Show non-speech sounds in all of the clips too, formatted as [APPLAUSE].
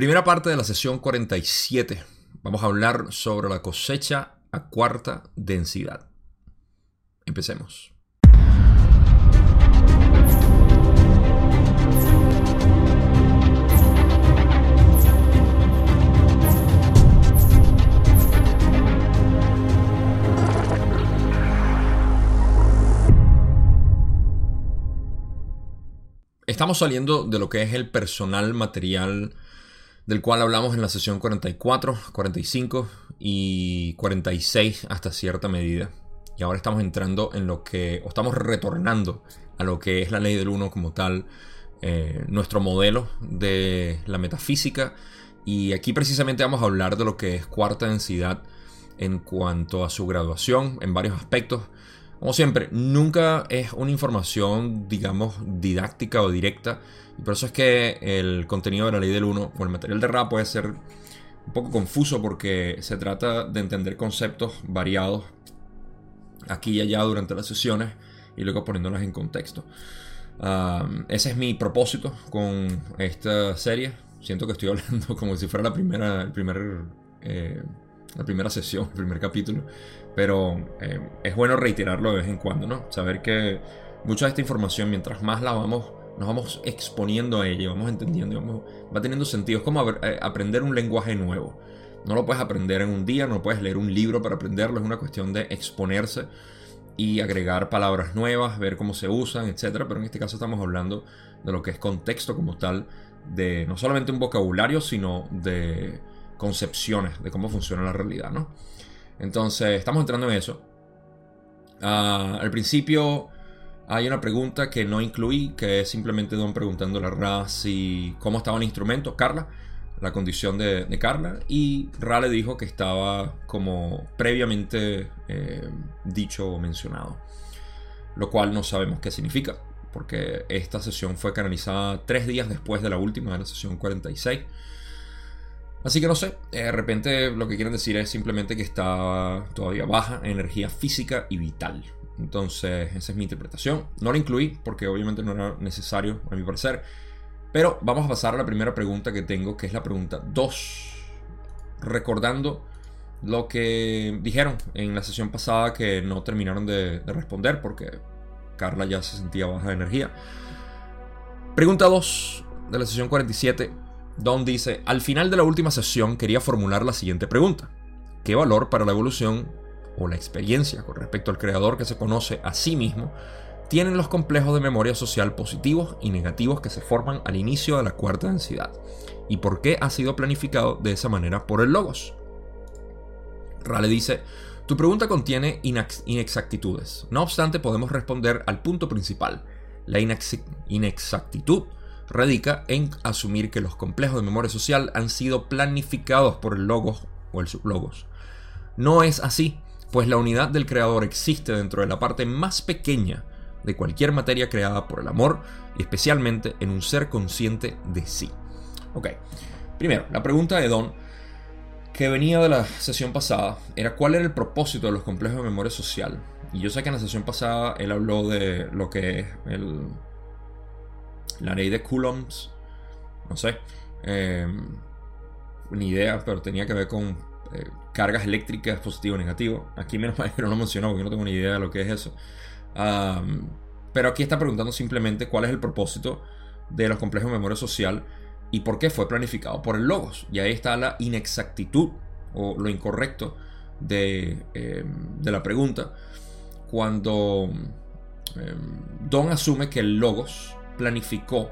Primera parte de la sesión 47. Vamos a hablar sobre la cosecha a cuarta densidad. Empecemos. Estamos saliendo de lo que es el personal material del cual hablamos en la sesión 44, 45 y 46 hasta cierta medida. Y ahora estamos entrando en lo que, o estamos retornando a lo que es la ley del uno como tal, eh, nuestro modelo de la metafísica. Y aquí precisamente vamos a hablar de lo que es cuarta densidad en cuanto a su graduación en varios aspectos. Como siempre, nunca es una información, digamos, didáctica o directa. Y por eso es que el contenido de la ley del 1 o el material de RA puede ser un poco confuso porque se trata de entender conceptos variados aquí y allá durante las sesiones y luego poniéndolas en contexto. ese es mi propósito con esta serie. Siento que estoy [LAUGHS] hablando como si fuera la primera, el primer, eh, la primera sesión, el primer capítulo. Pero eh, es bueno reiterarlo de vez en cuando, ¿no? Saber que mucha de esta información, mientras más la vamos, nos vamos exponiendo a ella, vamos entendiendo, vamos, va teniendo sentido. Es como eh, aprender un lenguaje nuevo. No lo puedes aprender en un día, no puedes leer un libro para aprenderlo, es una cuestión de exponerse y agregar palabras nuevas, ver cómo se usan, etc. Pero en este caso estamos hablando de lo que es contexto como tal, de no solamente un vocabulario, sino de concepciones de cómo funciona la realidad, ¿no? Entonces, estamos entrando en eso. Ah, al principio hay una pregunta que no incluí, que es simplemente Don preguntando a Ra si cómo estaba el instrumento, Carla, la condición de, Carla, y Ra le dijo que estaba como previamente eh, dicho o mencionado, lo cual no sabemos qué significa, porque esta sesión fue canalizada tres días después de la última, de la sesión 46. Así que no sé, eh, de repente lo que quieren decir es simplemente que está todavía baja en energía física y vital. Entonces, esa es mi interpretación. No la incluí porque obviamente no era necesario, a mi parecer. Pero vamos a pasar a la primera pregunta que tengo, que es la pregunta 2. Recordando lo que dijeron en la sesión pasada que no terminaron de, de responder porque Carla ya se sentía baja de energía. Pregunta 2 de la sesión 47 Don dice, al final de la última sesión quería formular la siguiente pregunta. ¿Qué valor para la evolución o la experiencia con respecto al creador que se conoce a sí mismo tienen los complejos de memoria social positivos y negativos que se forman al inicio de la cuarta densidad? ¿Y por qué ha sido planificado de esa manera por el Logos? Rale dice, tu pregunta contiene inexactitudes. No obstante, podemos responder al punto principal. La inexactitud radica en asumir que los complejos de memoria social han sido planificados por el logos o el sublogos. No es así, pues la unidad del creador existe dentro de la parte más pequeña de cualquier materia creada por el amor y especialmente en un ser consciente de sí. Ok, primero, la pregunta de Don que venía de la sesión pasada era cuál era el propósito de los complejos de memoria social. Y yo sé que en la sesión pasada él habló de lo que es el la ley de Coulombs, no sé, em, ni idea, pero tenía que ver con eh, cargas eléctricas positivo o negativo. Aquí menos mal que no lo mencionó porque no tengo ni idea de lo que es eso. pero aquí está preguntando simplemente cuál es el propósito de los complejos de memoria social y por qué fue planificado por el Logos. Y ahí está la inexactitud o lo incorrecto de, em, la pregunta. Cuando em, Don asume que el Logos planificó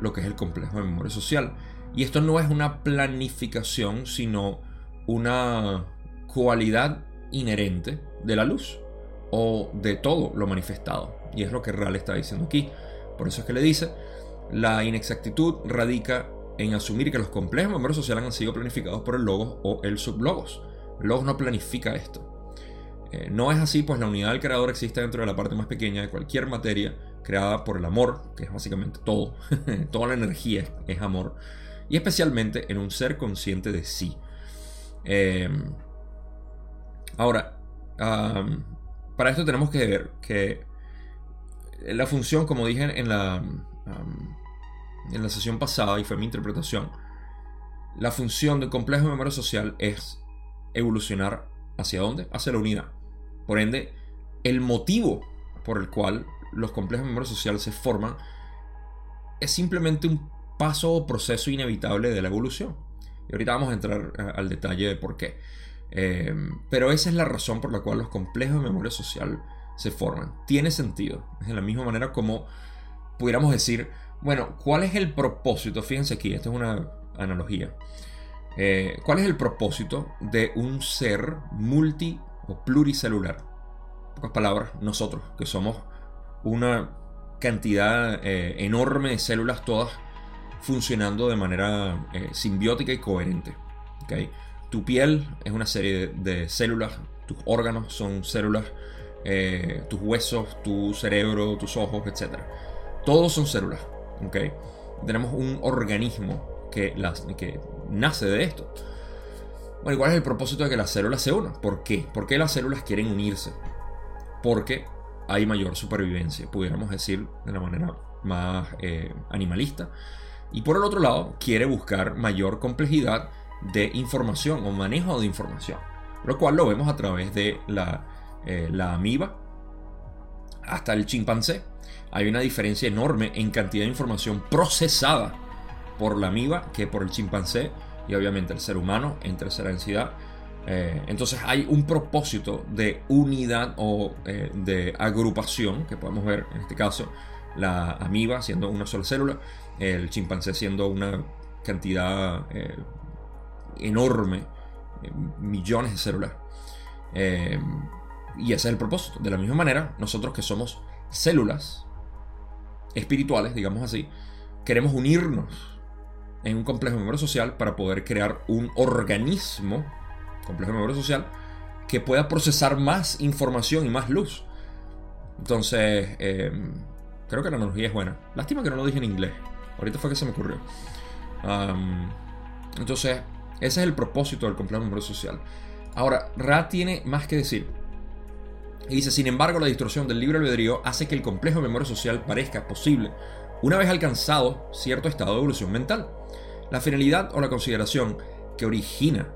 lo que es el complejo de memoria social. Y esto no es una planificación, sino una cualidad inherente de la luz o de todo lo manifestado. Y es lo que Real está diciendo aquí. Por eso es que le dice, la inexactitud radica en asumir que los complejos de memoria social han sido planificados por el logos o el sublogos. Logos no planifica esto. Eh, no es así, pues la unidad del creador existe dentro de la parte más pequeña de cualquier materia creada por el amor, que es básicamente todo, [LAUGHS] toda la energía es, amor, y especialmente en un ser consciente de sí. Em, ahora, para esto tenemos que ver que la función, como dije en la, en la sesión pasada, y fue mi interpretación, la función del complejo de memoria social es evolucionar hacia dónde? Hacia la unidad. Por ende, el motivo por el cual los complejos de memoria social se forman es simplemente un paso o proceso inevitable de la evolución. Y ahorita vamos a entrar al detalle de por qué. Eh, pero esa es la razón por la cual los complejos de memoria social se forman. Tiene sentido. Es de la misma manera como pudiéramos decir, bueno, ¿cuál es el propósito? Fíjense aquí, esta es una analogía. Eh, ¿Cuál es el propósito de un ser multi o pluricelular? En pocas palabras, nosotros, que somos una cantidad eh, enorme de células todas funcionando de manera eh, simbiótica y coherente. ¿okay? Tu piel es una serie de, células, tus órganos son células, tus huesos, tu cerebro, tus ojos, etc. Todos son células. ¿okay? Tenemos un organismo que, las, que nace de esto. Bueno, ¿cuál es el propósito de que las células se unan? ¿Por qué? ¿Por qué las células quieren unirse? Porque hay mayor supervivencia, pudiéramos decir de la manera más eh, animalista. Y por el otro lado, quiere buscar mayor complejidad de información o manejo de información. Lo cual lo vemos a través de la, eh, la amiba hasta el chimpancé. Hay una diferencia enorme en cantidad de información procesada por la amiba que por el chimpancé y obviamente el ser humano en tercera densidad. Eh, entonces hay un propósito de unidad o eh, de agrupación que podemos ver en este caso la amiba siendo una sola célula, el chimpancé siendo una cantidad eh, enorme, millones de células. y ese es el propósito. De la misma manera, nosotros que somos células espirituales, digamos así, queremos unirnos en un complejo memoria social para poder crear un organismo, complejo de memoria social, que pueda procesar más información y más luz. Entonces, em, creo que la analogía es buena. Lástima que no lo dije en inglés. Ahorita fue que se me ocurrió. entonces, ese es el propósito del complejo de memoria social. Ahora, Ra tiene más que decir. Y dice, sin embargo, la distorsión del libre albedrío hace que el complejo de memoria social parezca posible una vez alcanzado cierto estado de evolución mental. La finalidad o la consideración que origina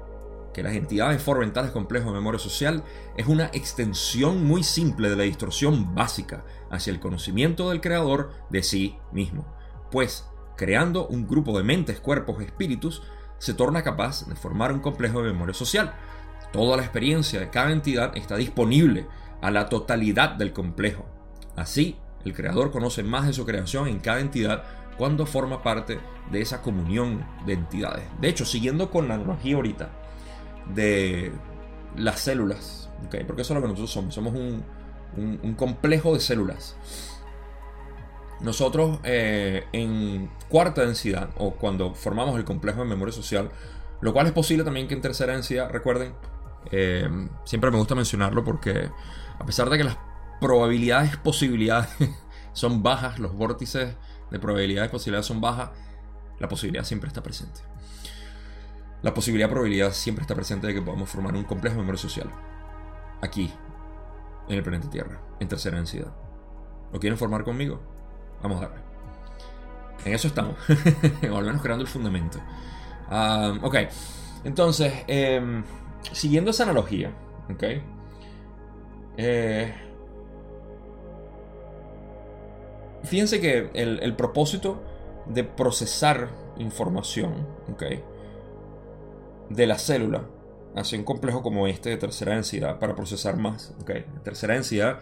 que las entidades formen tales complejos de memoria social es una extensión muy simple de la distorsión básica hacia el conocimiento del creador de sí mismo, pues creando un grupo de mentes, cuerpos, espíritus, se torna capaz de formar un complejo de memoria social. Toda la experiencia de cada entidad está disponible a la totalidad del complejo. Así, el creador conoce más de su creación en cada entidad cuando forma parte de esa comunión de entidades. De hecho, siguiendo con la analogía ahorita de las células, porque eso es lo que nosotros somos, somos un, complejo de células. Nosotros eh, en cuarta densidad, o cuando formamos el complejo de memoria social, lo cual es posible también que en tercera densidad, recuerden, eh, siempre me gusta mencionarlo porque a pesar de que las probabilidades, posibilidades [LAUGHS] son bajas, los vórtices de probabilidades, posibilidades son bajas, la posibilidad siempre está presente. La posibilidad, probabilidad siempre está presente de que podamos formar un complejo memoria social. Aquí, en el planeta Tierra, en tercera densidad. ¿Lo quieren formar conmigo? Vamos a darle. En eso estamos. [LAUGHS] o al menos creando el fundamento. Ah, ok. Entonces, em, siguiendo esa analogía, ok. Eh, Fíjense que el, propósito de procesar información de la célula hacia un complejo como este de tercera densidad para procesar más. tercera densidad.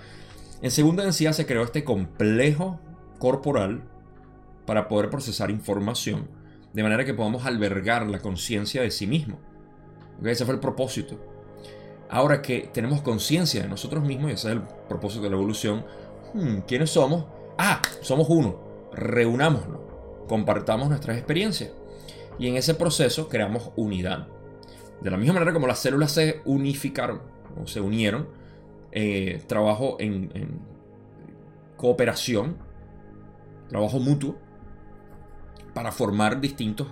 En segunda densidad se creó este complejo corporal para poder procesar información de manera que podamos albergar la conciencia de sí mismo. Ese fue el propósito. Ahora que tenemos conciencia de nosotros mismos, y ese es el propósito de la evolución, hmm, ¿quiénes somos? ah, somos uno, reunámonos, compartamos nuestras experiencias. Y en ese proceso creamos unidad. De la misma manera como las células se unificaron o se unieron, eh, trabajo en, cooperación, trabajo mutuo, para formar distintos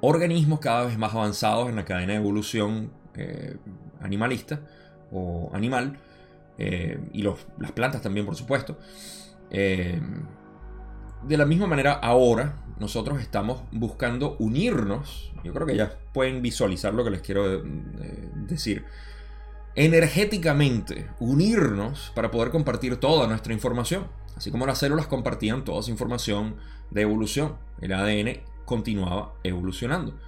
organismos cada vez más avanzados en la cadena de evolución eh, animalista o animal, eh, y las plantas también, por supuesto. De la misma manera, ahora nosotros estamos buscando unirnos. Yo creo que ya pueden visualizar lo que les quiero eh, decir. Energéticamente, unirnos para poder compartir toda nuestra información. Así como las células compartían toda su información de evolución. El ADN continuaba evolucionando.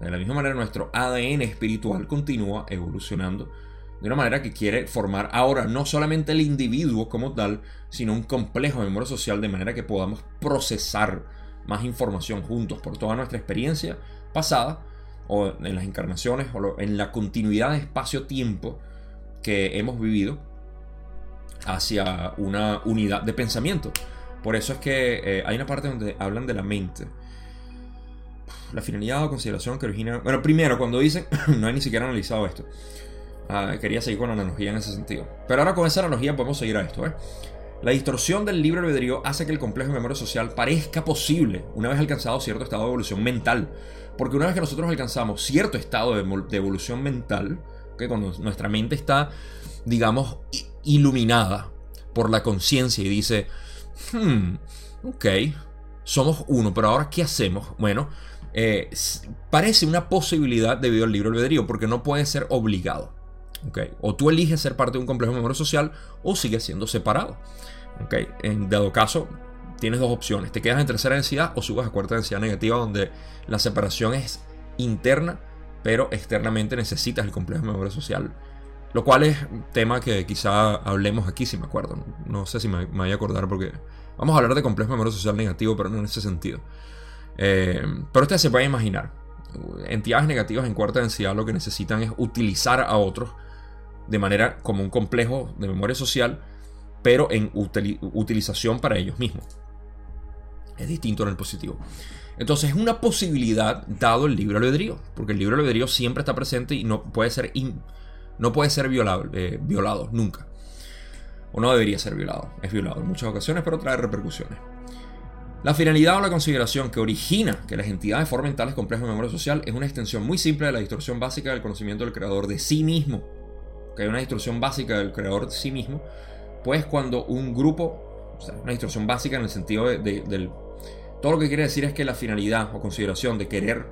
De la misma manera, nuestro ADN espiritual continúa evolucionando de una manera que quiere formar ahora no solamente el individuo como tal, sino un complejo de memoria social de manera que podamos procesar más información juntos por toda nuestra experiencia pasada o en las encarnaciones o en la continuidad de espacio-tiempo que hemos vivido hacia una unidad de pensamiento. Por eso es que eh, hay una parte donde hablan de la mente. La finalidad o consideración que origina... Bueno, primero, cuando dicen, [CLEARS THROAT] no he ni siquiera analizado esto. Ah, quería seguir con la analogía en ese sentido. Pero ahora con esa analogía podemos seguir a esto. ¿eh? La distorsión del libre albedrío hace que el complejo de memoria social parezca posible una vez alcanzado cierto estado de evolución mental. Porque una vez que nosotros alcanzamos cierto estado de, evolución mental, que cuando nuestra mente está, digamos, iluminada por la conciencia y dice, hmm, ok, somos uno, pero ahora ¿qué hacemos? Bueno, eh, parece una posibilidad debido al libre albedrío, porque no puede ser obligado. O tú eliges ser parte de un complejo de memoria social o sigues siendo separado. En dado caso, tienes dos opciones. Te quedas en tercera densidad o subas a cuarta densidad negativa donde la separación es interna, pero externamente necesitas el complejo de memoria social. Lo cual es un tema que quizá hablemos aquí si me acuerdo. No sé si me, voy a acordar porque vamos a hablar de complejo de memoria social negativo, pero no en ese sentido. Eh, pero ustedes se pueden imaginar. Entidades negativas en cuarta densidad lo que necesitan es utilizar a otros de manera como un complejo de memoria social, pero en utilización para ellos mismos. Es distinto en el positivo. Entonces es una posibilidad dado el libre albedrío, porque el libre albedrío siempre está presente y no puede ser, no puede ser violado, eh, violado nunca. O no debería ser violado. Es violado en muchas ocasiones, pero trae repercusiones. La finalidad o la consideración que origina que las entidades formen tales complejos de memoria social es una extensión muy simple de la distorsión básica del conocimiento del creador de sí mismo que hay una distorsión básica del creador de sí mismo, pues cuando un grupo, o sea, una distorsión básica en el sentido de, del... Todo lo que quiere decir es que la finalidad o consideración de querer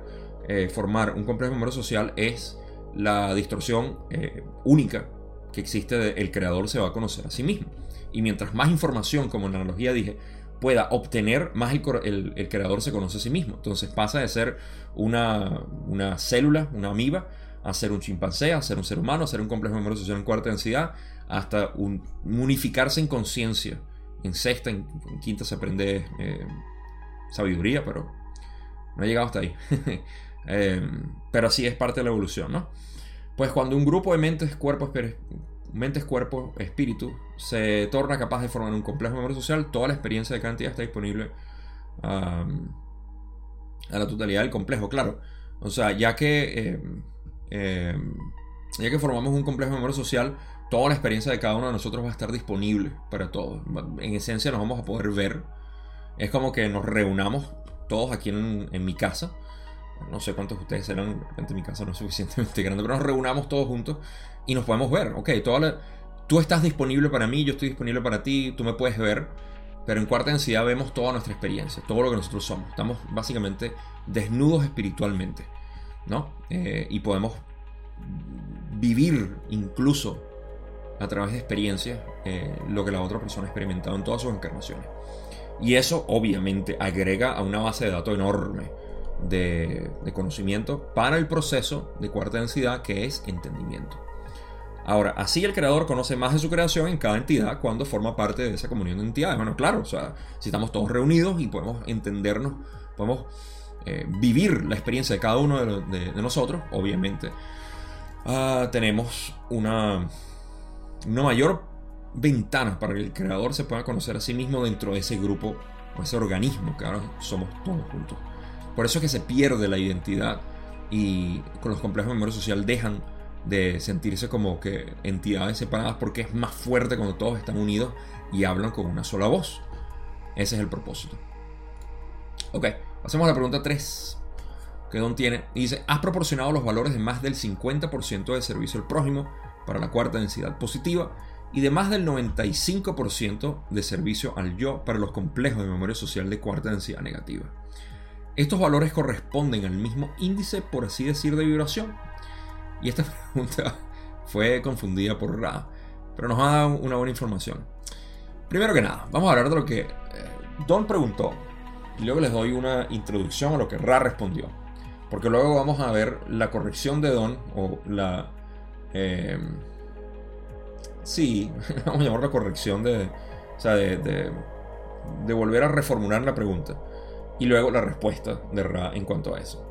eh, formar un complejo de memoria social es la distorsión eh, única que existe del el creador se va a conocer a sí mismo. Y mientras más información, como en la analogía dije, pueda obtener, más el, el, creador se conoce a sí mismo. Entonces pasa de ser una, una célula, una amiba, a ser un chimpancé, a ser un ser humano, a ser un complejo de memoria social en cuarta densidad, hasta unificarse en conciencia. En sexta, en, quinta se aprende eh, sabiduría, pero no he llegado hasta ahí. [LAUGHS] Em, pero así es parte de la evolución, ¿no? Pues cuando un grupo de mentes, cuerpos, mentes, cuerpo, espíritu se torna capaz de formar un complejo memoria social, toda la experiencia de cantidad está disponible a la totalidad del complejo, claro. O sea, ya que em, eh, ya que formamos un complejo memoria social, toda la experiencia de cada uno de nosotros va a estar disponible para todos. En esencia nos vamos a poder ver. Es como que nos reunamos todos aquí en, mi casa. No sé cuántos de ustedes serán, de repente mi casa no es suficientemente [LAUGHS] grande, pero nos reunamos todos juntos y nos podemos ver. Ok, toda tú estás disponible para mí, yo estoy disponible para ti, tú me puedes ver. Pero en cuarta densidad vemos toda nuestra experiencia, todo lo que nosotros somos. Estamos básicamente desnudos espiritualmente. ¿No? Eh, y podemos vivir incluso a través de experiencias eh, lo que la otra persona ha experimentado en todas sus encarnaciones. Y eso obviamente agrega a una base de datos enorme de, conocimiento para el proceso de cuarta densidad que es entendimiento. Ahora, así el creador conoce más de su creación en cada entidad cuando forma parte de esa comunión de entidades. Bueno, claro, o sea, si estamos todos reunidos y podemos entendernos, podemos eh, vivir la experiencia de cada uno de, nosotros, obviamente, ah, tenemos una, una mayor ventana para que el creador se pueda conocer a sí mismo dentro de ese grupo o ese organismo que ahora somos todos juntos. Por eso es que se pierde la identidad y con los complejos de memoria social dejan de sentirse como que entidades separadas porque es más fuerte cuando todos están unidos y hablan con una sola voz. Ese es el propósito. Ok. Hacemos la pregunta 3 que Don tiene. dice, has proporcionado los valores de más del 50% de servicio al prójimo para la cuarta densidad positiva y de más del 95% de servicio al yo para los complejos de memoria social de cuarta densidad negativa. Estos valores corresponden al mismo índice, por así decir, de vibración. Y esta [LAUGHS] pregunta fue confundida por Ra, pero nos ha dado una buena información. Primero que nada, vamos a hablar de lo que eh, Don preguntó y luego les doy una introducción a lo que Ra respondió. Porque luego vamos a ver la corrección de Don o la... Eh, sí, [LAUGHS] vamos a llamar la corrección de... O sea, de, volver a reformular la pregunta. Y luego la respuesta de Ra en cuanto a eso.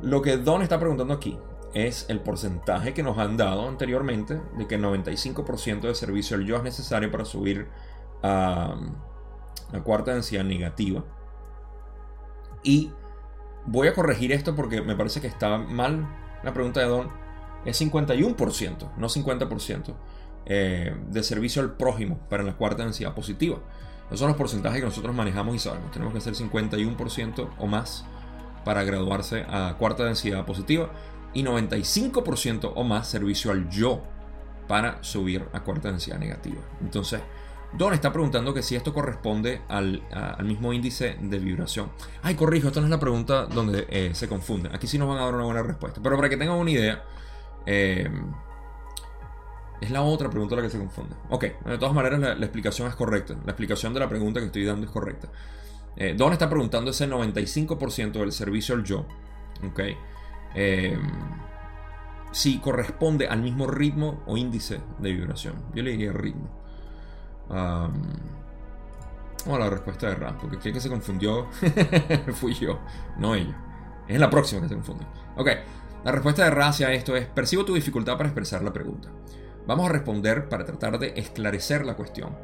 Lo que Don está preguntando aquí es el porcentaje que nos han dado anteriormente de que el 95% de servicio al yo es necesario para subir a la cuarta densidad negativa. Y voy a corregir esto porque me parece que está mal la pregunta de Don. Es 51%, no 50%, eh, de servicio al prójimo para la cuarta densidad positiva. Esos son los porcentajes que nosotros manejamos y sabemos. Tenemos que hacer 51% o más para graduarse a cuarta densidad positiva y 95% o más servicio al yo para subir a cuarta densidad negativa. Entonces, Don está preguntando que si esto corresponde al, mismo índice de vibración. Ay, corrijo, esta no es la pregunta donde eh, se confunde. Aquí sí nos van a dar una buena respuesta. Pero para que tengan una idea, eh, es la otra pregunta la que se confunde. Ok, de todas maneras la, explicación es correcta. La explicación de la pregunta que estoy dando es correcta. Eh, Don está preguntando ese 95% del servicio al yo. Ok. si corresponde al mismo ritmo o índice de vibración. Yo le diría ritmo vamos a la respuesta de Ram, porque el que se confundió [LAUGHS] fui yo, no ella. Es la próxima que se confunde. Ok, la respuesta de Ra hacia esto es: Percibo tu dificultad para expresar la pregunta. Vamos a responder para tratar de esclarecer la cuestión.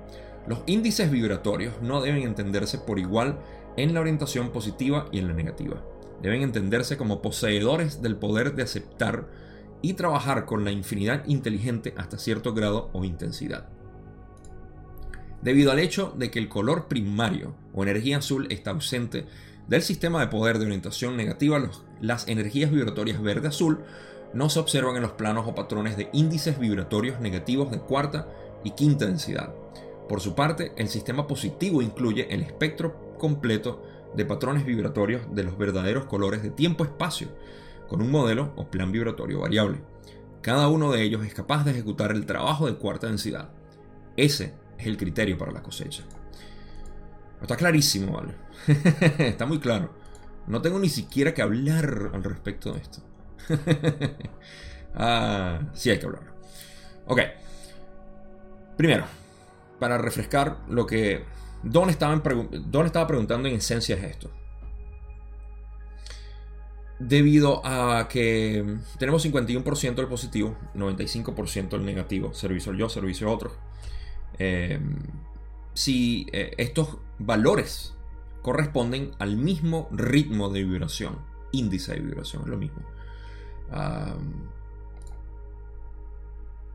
Los índices vibratorios no deben entenderse por igual en la orientación positiva y en la negativa. Deben entenderse como poseedores del poder de aceptar y trabajar con la infinidad inteligente hasta cierto grado o intensidad debido al hecho de que el color primario o energía azul está ausente del sistema de poder de orientación negativa, las energías vibratorias verde-azul no se observan en los planos o patrones de índices vibratorios negativos de cuarta y quinta densidad. Por su parte, el sistema positivo incluye el espectro completo de patrones vibratorios de los verdaderos colores de tiempo-espacio, con un modelo o plan vibratorio variable. Cada uno de ellos es capaz de ejecutar el trabajo de cuarta densidad. Ese es el criterio para la cosecha. Está clarísimo, ¿vale? [LAUGHS] Está muy claro. No tengo ni siquiera que hablar al respecto de esto. [LAUGHS] ah, sí hay que hablar. Ok. Primero, para refrescar lo que Don estaba, Don estaba preguntando en esencia es esto. Debido a que tenemos 51% del positivo, 95% del negativo, servicio al yo, servicio a otro Em, si eh, estos valores corresponden al mismo ritmo de vibración, índice de vibración, es lo mismo.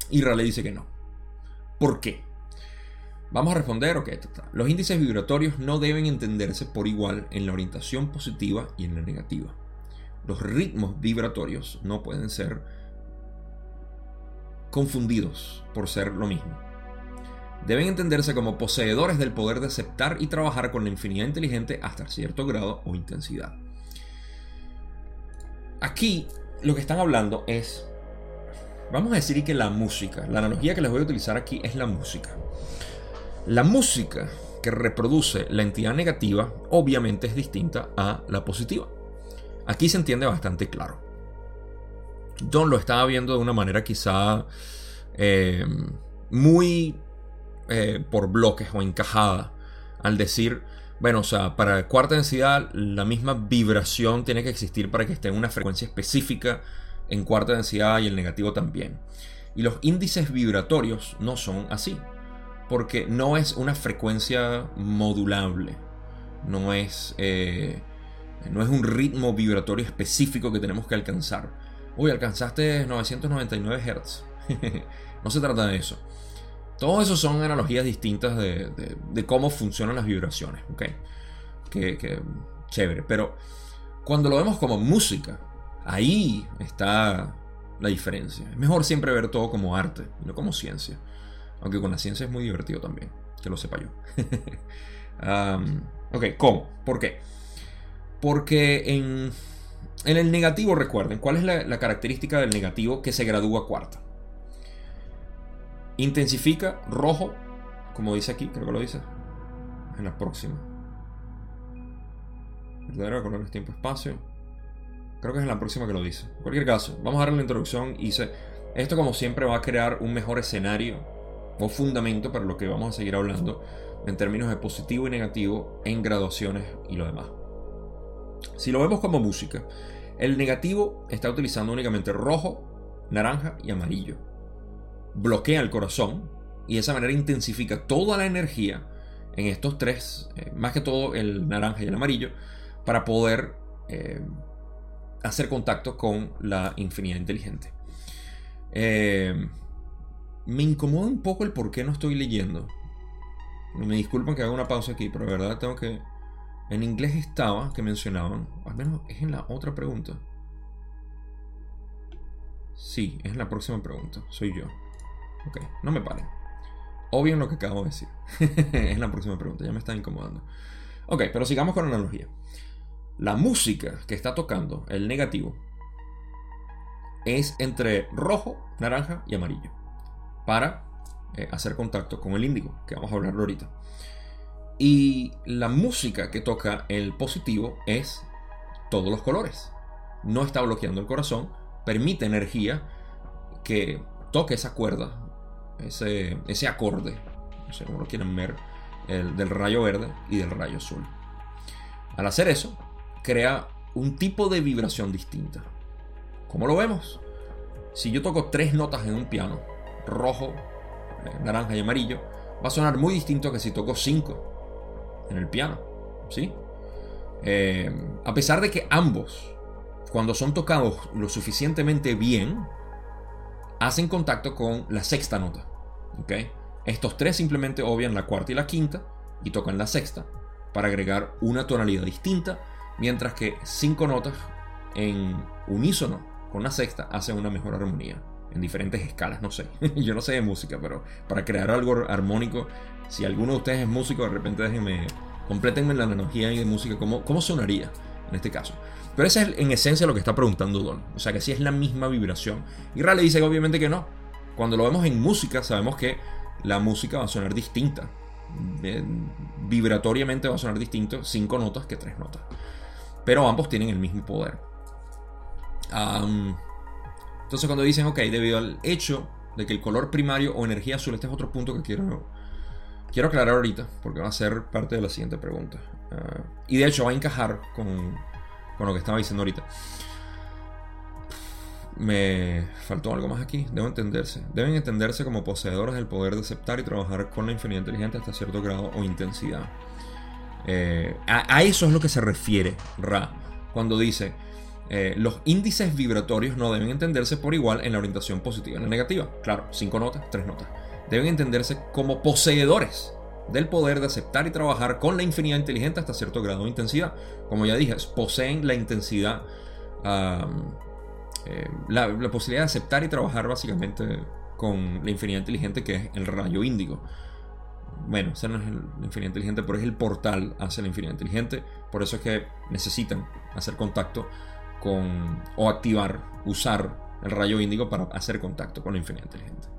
y Raleigh dice que no. ¿Por qué? Vamos a responder, ok, los índices vibratorios no deben entenderse por igual en la orientación positiva y en la negativa. Los ritmos vibratorios no pueden ser confundidos por ser lo mismo deben entenderse como poseedores del poder de aceptar y trabajar con la infinidad inteligente hasta cierto grado o intensidad. Aquí lo que están hablando es, vamos a decir que la música, la analogía que les voy a utilizar aquí es la música. La música que reproduce la entidad negativa obviamente es distinta a la positiva. Aquí se entiende bastante claro. Don lo estaba viendo de una manera quizá eh, muy eh, por bloques o encajada. Al decir, bueno, o sea, para cuarta densidad la misma vibración tiene que existir para que esté en una frecuencia específica en cuarta densidad y el negativo también. Y los índices vibratorios no son así, porque no es una frecuencia modulable, no es, eh, no es un ritmo vibratorio específico que tenemos que alcanzar. Uy, alcanzaste 999 Hz. [LAUGHS] no se trata de eso. Todo eso son analogías distintas de, cómo funcionan las vibraciones. ¿ok? Que, chévere. Pero cuando lo vemos como música, ahí está la diferencia. Es mejor siempre ver todo como arte, no como ciencia. Aunque con la ciencia es muy divertido también, que lo sepa yo. [LAUGHS] ok, ¿cómo? ¿Por qué? Porque en, el negativo, recuerden, ¿cuál es la, característica del negativo que se gradúa cuarta? Intensifica rojo, como dice aquí, creo que lo dice. En la próxima. Verdadero colores, tiempo, espacio. Creo que es en la próxima que lo dice. En cualquier caso, vamos a darle la introducción y dice, esto como siempre va a crear un mejor escenario o fundamento para lo que vamos a seguir hablando en términos de positivo y negativo en graduaciones y lo demás. Si lo vemos como música, el negativo está utilizando únicamente rojo, naranja y amarillo. Bloquea el corazón y de esa manera intensifica toda la energía en estos tres, eh, más que todo el naranja y el amarillo, para poder eh, hacer contacto con la infinidad inteligente. Eh, me incomoda un poco el por qué no estoy leyendo. Me disculpan que haga una pausa aquí, pero de verdad tengo que... En inglés estaba, que mencionaban, al menos es en la otra pregunta. Sí, es en la próxima pregunta, soy yo. Ok, no me paren. Obvio en lo que acabo de decir. [LAUGHS] es la próxima pregunta, ya me está incomodando. Ok, pero sigamos con la analogía. La música que está tocando el negativo es entre rojo, naranja y amarillo. Para eh, hacer contacto con el índigo, que vamos a hablar ahorita. Y la música que toca el positivo es todos los colores. No está bloqueando el corazón, permite energía que toque esa cuerda, ese, ese acorde, no sé cómo lo quieren ver, el, del rayo verde y del rayo azul. Al hacer eso, crea un tipo de vibración distinta. ¿Cómo lo vemos? Si yo toco tres notas en un piano, rojo, eh, naranja y amarillo, va a sonar muy distinto que si toco cinco en el piano. ¿Sí? Eh, a pesar de que ambos, cuando son tocados lo suficientemente bien, hacen contacto con la sexta nota. Estos tres simplemente obvian la cuarta y la quinta y tocan la sexta para agregar una tonalidad distinta, mientras que cinco notas en unísono con la sexta hacen una mejor armonía en diferentes escalas, no sé. [LAUGHS] Yo no sé de música, pero para crear algo armónico, si alguno de ustedes es músico, de repente déjenme, complétenme la analogía de música, ¿cómo, cómo sonaría en este caso? Pero ese es en esencia lo que está preguntando Don. O sea que si es la misma vibración. Y Raleigh dice que obviamente que no. Cuando lo vemos en música, sabemos que la música va a sonar distinta. Vibratoriamente va a sonar distinto cinco notas que tres notas. Pero ambos tienen el mismo poder. entonces cuando dicen, ok, debido al hecho de que el color primario o energía azul, este es otro punto que quiero, quiero aclarar ahorita, porque va a ser parte de la siguiente pregunta. Ah, y de hecho va a encajar con con lo que estaba diciendo ahorita. Me faltó algo más aquí. Debo entenderse. Deben entenderse como poseedores del poder de aceptar y trabajar con la infinidad inteligente hasta cierto grado o intensidad. Eh, a, eso es lo que se refiere Ra cuando dice eh, los índices vibratorios no deben entenderse por igual en la orientación positiva y en la negativa. Claro, cinco notas, tres notas. Deben entenderse como poseedores del poder de aceptar y trabajar con la infinidad inteligente hasta cierto grado de intensidad. Como ya dije, poseen la intensidad, eh, la, posibilidad de aceptar y trabajar básicamente con la infinidad inteligente que es el rayo índigo. Bueno, ese no es la infinidad inteligente, pero es el portal hacia la infinidad inteligente. Por eso es que necesitan hacer contacto con, o activar, usar el rayo índigo para hacer contacto con la infinidad inteligente.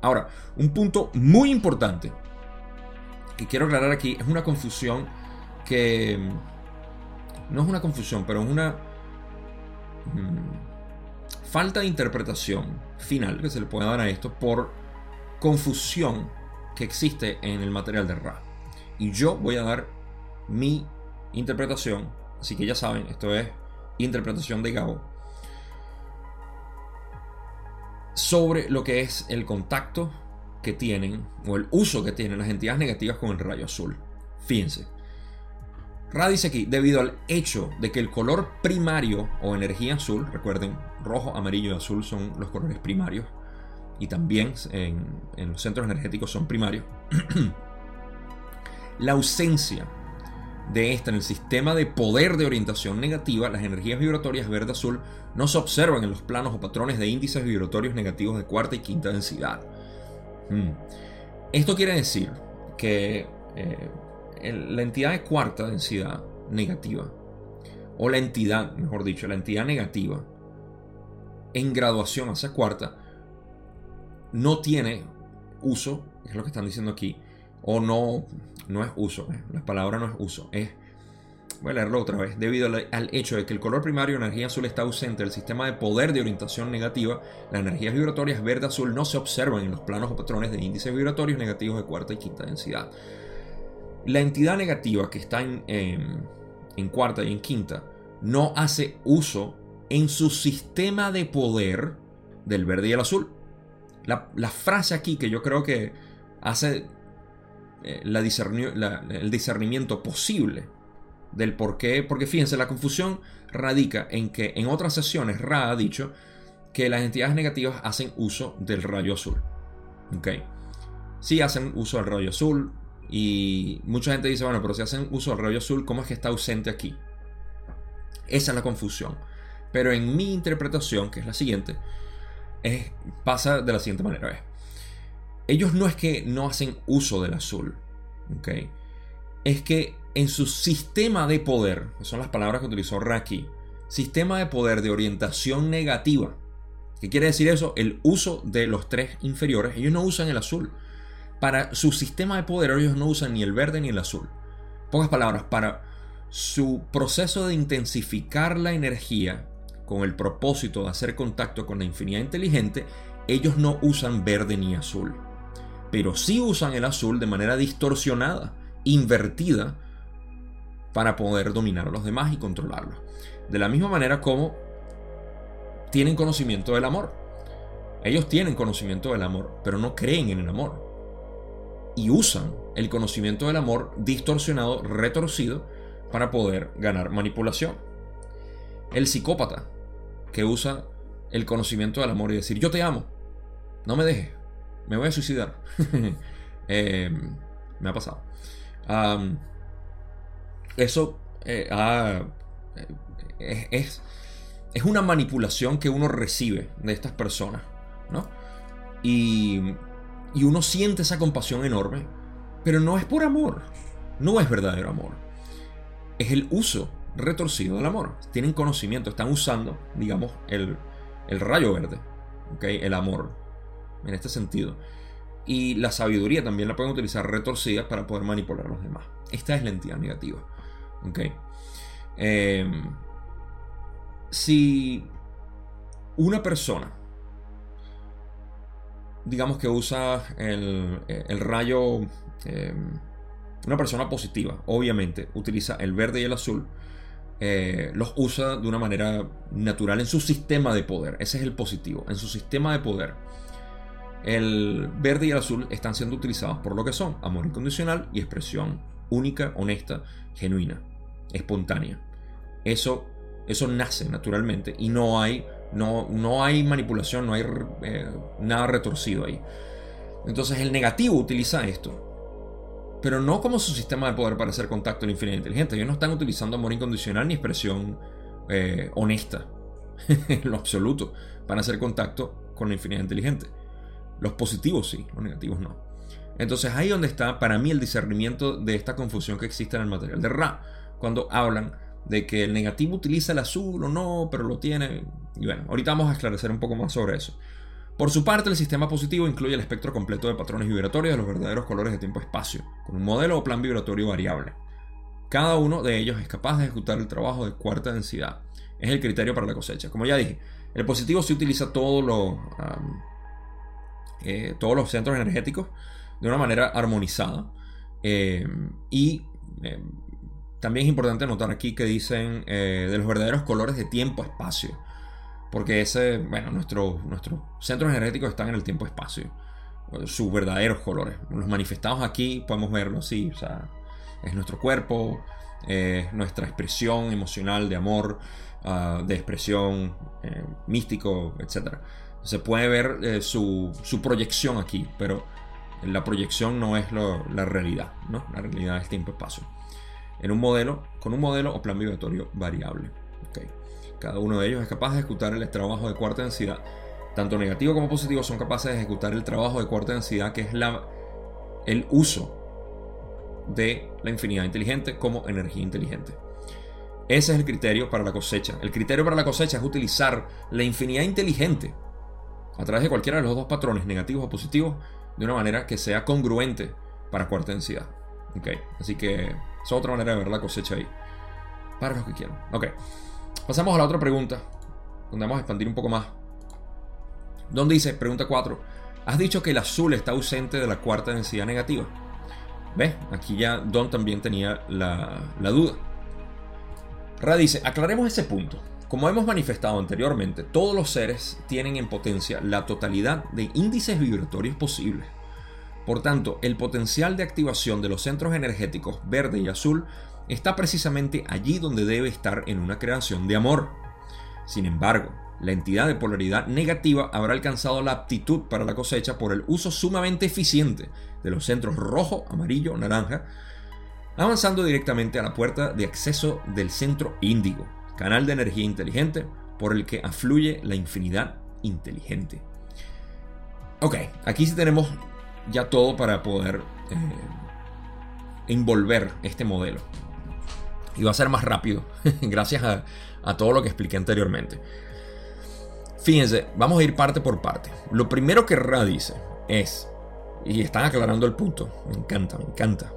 Ahora, un punto muy importante que quiero aclarar aquí es una confusión que mm, no es una confusión, pero es una mm, falta de interpretación final que se le puede dar a esto por confusión que existe en el material de Ra. Y yo voy a dar mi interpretación, así que ya saben, esto es interpretación de Gabo, sobre lo que es el contacto que tienen o el uso que tienen las entidades negativas con el rayo azul. Fíjense. Ra dice aquí, debido al hecho de que el color primario o energía azul, recuerden, rojo, amarillo y azul son los colores primarios, y también en, en los centros energéticos son primarios, [CLEARS THROAT] la ausencia de esta en el sistema de poder de orientación negativa, las energías vibratorias verde-azul no se observan en los planos o patrones de índices vibratorios negativos de cuarta y quinta densidad. Mm. Esto quiere decir que eh, la entidad de cuarta densidad negativa, o la entidad, mejor dicho, la entidad negativa, en graduación hacia cuarta, no tiene uso, es lo que están diciendo aquí, o no, no es uso, eh, la palabra no es uso, es, voy a leerlo otra vez, debido al, hecho de que el color primario energía azul está ausente del sistema de poder de orientación negativa, las energías vibratorias verde-azul no se observan en los planos o patrones de índices vibratorios negativos de cuarta y quinta densidad. La entidad negativa que está en, en cuarta y en quinta no hace uso en su sistema de poder del verde y el azul. La, frase aquí que yo creo que hace eh, el discernimiento posible del por qué, porque fíjense, la confusión radica en que en otras sesiones Ra ha dicho que las entidades negativas hacen uso del rayo azul. ¿Ok? Sí hacen uso del rayo azul y mucha gente dice, bueno, pero si hacen uso del rayo azul, ¿cómo es que está ausente aquí? Esa es la confusión. Pero en mi interpretación, que es la siguiente, pasa de la siguiente manera. Ellos no es que no hacen uso del azul, es que en su sistema de poder, son las palabras que utilizó Raki, sistema de poder de orientación negativa, ¿qué quiere decir eso? El uso de los tres inferiores, ellos no usan el azul. Para su sistema de poder ellos no usan ni el verde ni el azul. Pocas palabras, para su proceso de intensificar la energía con el propósito de hacer contacto con la infinidad inteligente, ellos no usan verde ni azul. Pero sí usan el azul de manera distorsionada, invertida, para poder dominar a los demás y controlarlos. De la misma manera como tienen conocimiento del amor. Ellos tienen conocimiento del amor, pero no creen en el amor. Y usan el conocimiento del amor distorsionado, retorcido, para poder ganar manipulación. El psicópata que usa el conocimiento del amor y decir, yo te amo, no me dejes, me voy a suicidar. [LAUGHS] Em, me ha pasado. eso eh, eh, es, es, una manipulación que uno recibe de estas personas, ¿no? Y, y uno siente esa compasión enorme, pero no es por amor, no es verdadero amor. Es el uso retorcido del amor. Tienen conocimiento, están usando, digamos, el, rayo verde, ¿okay? el amor, en este sentido. Y la sabiduría también la pueden utilizar retorcida para poder manipular a los demás. Esta es la entidad negativa. ¿okay? Em, si una persona, digamos que usa el, rayo, em, una persona positiva, obviamente, utiliza el verde y el azul, eh, los usa de una manera natural en su sistema de poder. Ese es el positivo, en su sistema de poder. El verde y el azul están siendo utilizados por lo que son, amor incondicional y expresión única, honesta, genuina, espontánea. Eso, eso nace naturalmente y no hay, no, no hay manipulación, no hay eh, nada retorcido ahí. Entonces el negativo utiliza esto pero no como su sistema de poder para hacer contacto en infinidad inteligente. Ellos no están utilizando amor incondicional ni expresión eh, honesta, [LAUGHS] en lo absoluto, para hacer contacto con la infinidad inteligente. Los positivos sí, los negativos no. Entonces ahí donde está para mí el discernimiento de esta confusión que existe en el material de Ra, cuando hablan de que el negativo utiliza el azul o no, pero lo tiene. Y bueno, ahorita vamos a esclarecer un poco más sobre eso. Por su parte, el sistema positivo incluye el espectro completo de patrones vibratorios de los verdaderos colores de tiempo-espacio, con un modelo o plan vibratorio variable. Cada uno de ellos es capaz de ejecutar el trabajo de cuarta densidad. Es el criterio para la cosecha. Como ya dije, el positivo se utiliza todos los, eh, todos los centros energéticos de una manera armonizada. Eh, y eh, también es importante notar aquí que dicen de los verdaderos colores de tiempo-espacio. Porque ese, bueno, nuestros centros energéticos están en el tiempo-espacio. Sus verdaderos colores. Los manifestados aquí podemos verlo así. O sea, es nuestro cuerpo, es nuestra expresión emocional de amor, ah, de expresión eh, místico, etc. Se puede ver eh, su, proyección aquí, pero la proyección no es la realidad, ¿no? La realidad es tiempo-espacio. En un modelo, con un modelo o plan vibratorio variable. Cada uno de ellos es capaz de ejecutar el trabajo de cuarta densidad. Tanto negativo como positivo son capaces de ejecutar el trabajo de cuarta densidad, que es la, el uso de la infinidad inteligente como energía inteligente. Ese es el criterio para la cosecha. El criterio para la cosecha es utilizar la infinidad inteligente a través de cualquiera de los dos patrones, negativos o positivos, de una manera que sea congruente para cuarta densidad. Así que es otra manera de ver la cosecha ahí. Para los que quieran. Ok. Pasamos a la otra pregunta, donde vamos a expandir un poco más. Don dice, pregunta 4. Has dicho que el azul está ausente de la cuarta densidad negativa. ¿Ves? Aquí ya Don también tenía la, la duda. Ra dice, aclaremos ese punto. Como hemos manifestado anteriormente, todos los seres tienen en potencia la totalidad de índices vibratorios posibles. Por tanto, el potencial de activación de los centros energéticos verde y azul está precisamente allí donde debe estar en una creación de amor. Sin embargo, la entidad de polaridad negativa habrá alcanzado la aptitud para la cosecha por el uso sumamente eficiente de los centros rojo, amarillo, naranja, avanzando directamente a la puerta de acceso del centro índigo, canal de energía inteligente por el que afluye la infinidad inteligente. Ok, aquí sí tenemos ya todo para poder eh, envolver este modelo. Y va a ser más rápido, [LAUGHS] gracias a, a todo lo que expliqué anteriormente. Fíjense, vamos a ir parte por parte. Lo primero que Ra dice es, y están aclarando el punto, me encanta, me encanta.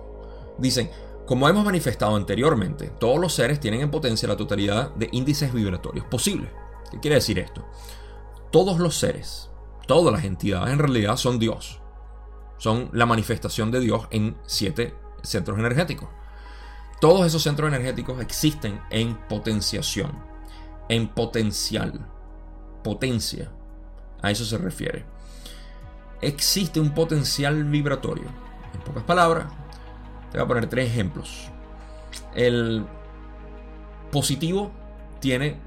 Dicen, como hemos manifestado anteriormente, todos los seres tienen en potencia la totalidad de índices vibratorios posibles. ¿Qué quiere decir esto? Todos los seres, todas las entidades en realidad son Dios. Son la manifestación de Dios en siete centros energéticos. Todos esos centros energéticos existen en potenciación, en potencial, potencia. A eso se refiere. Existe un potencial vibratorio. En pocas palabras, te voy a poner tres ejemplos. El positivo tiene,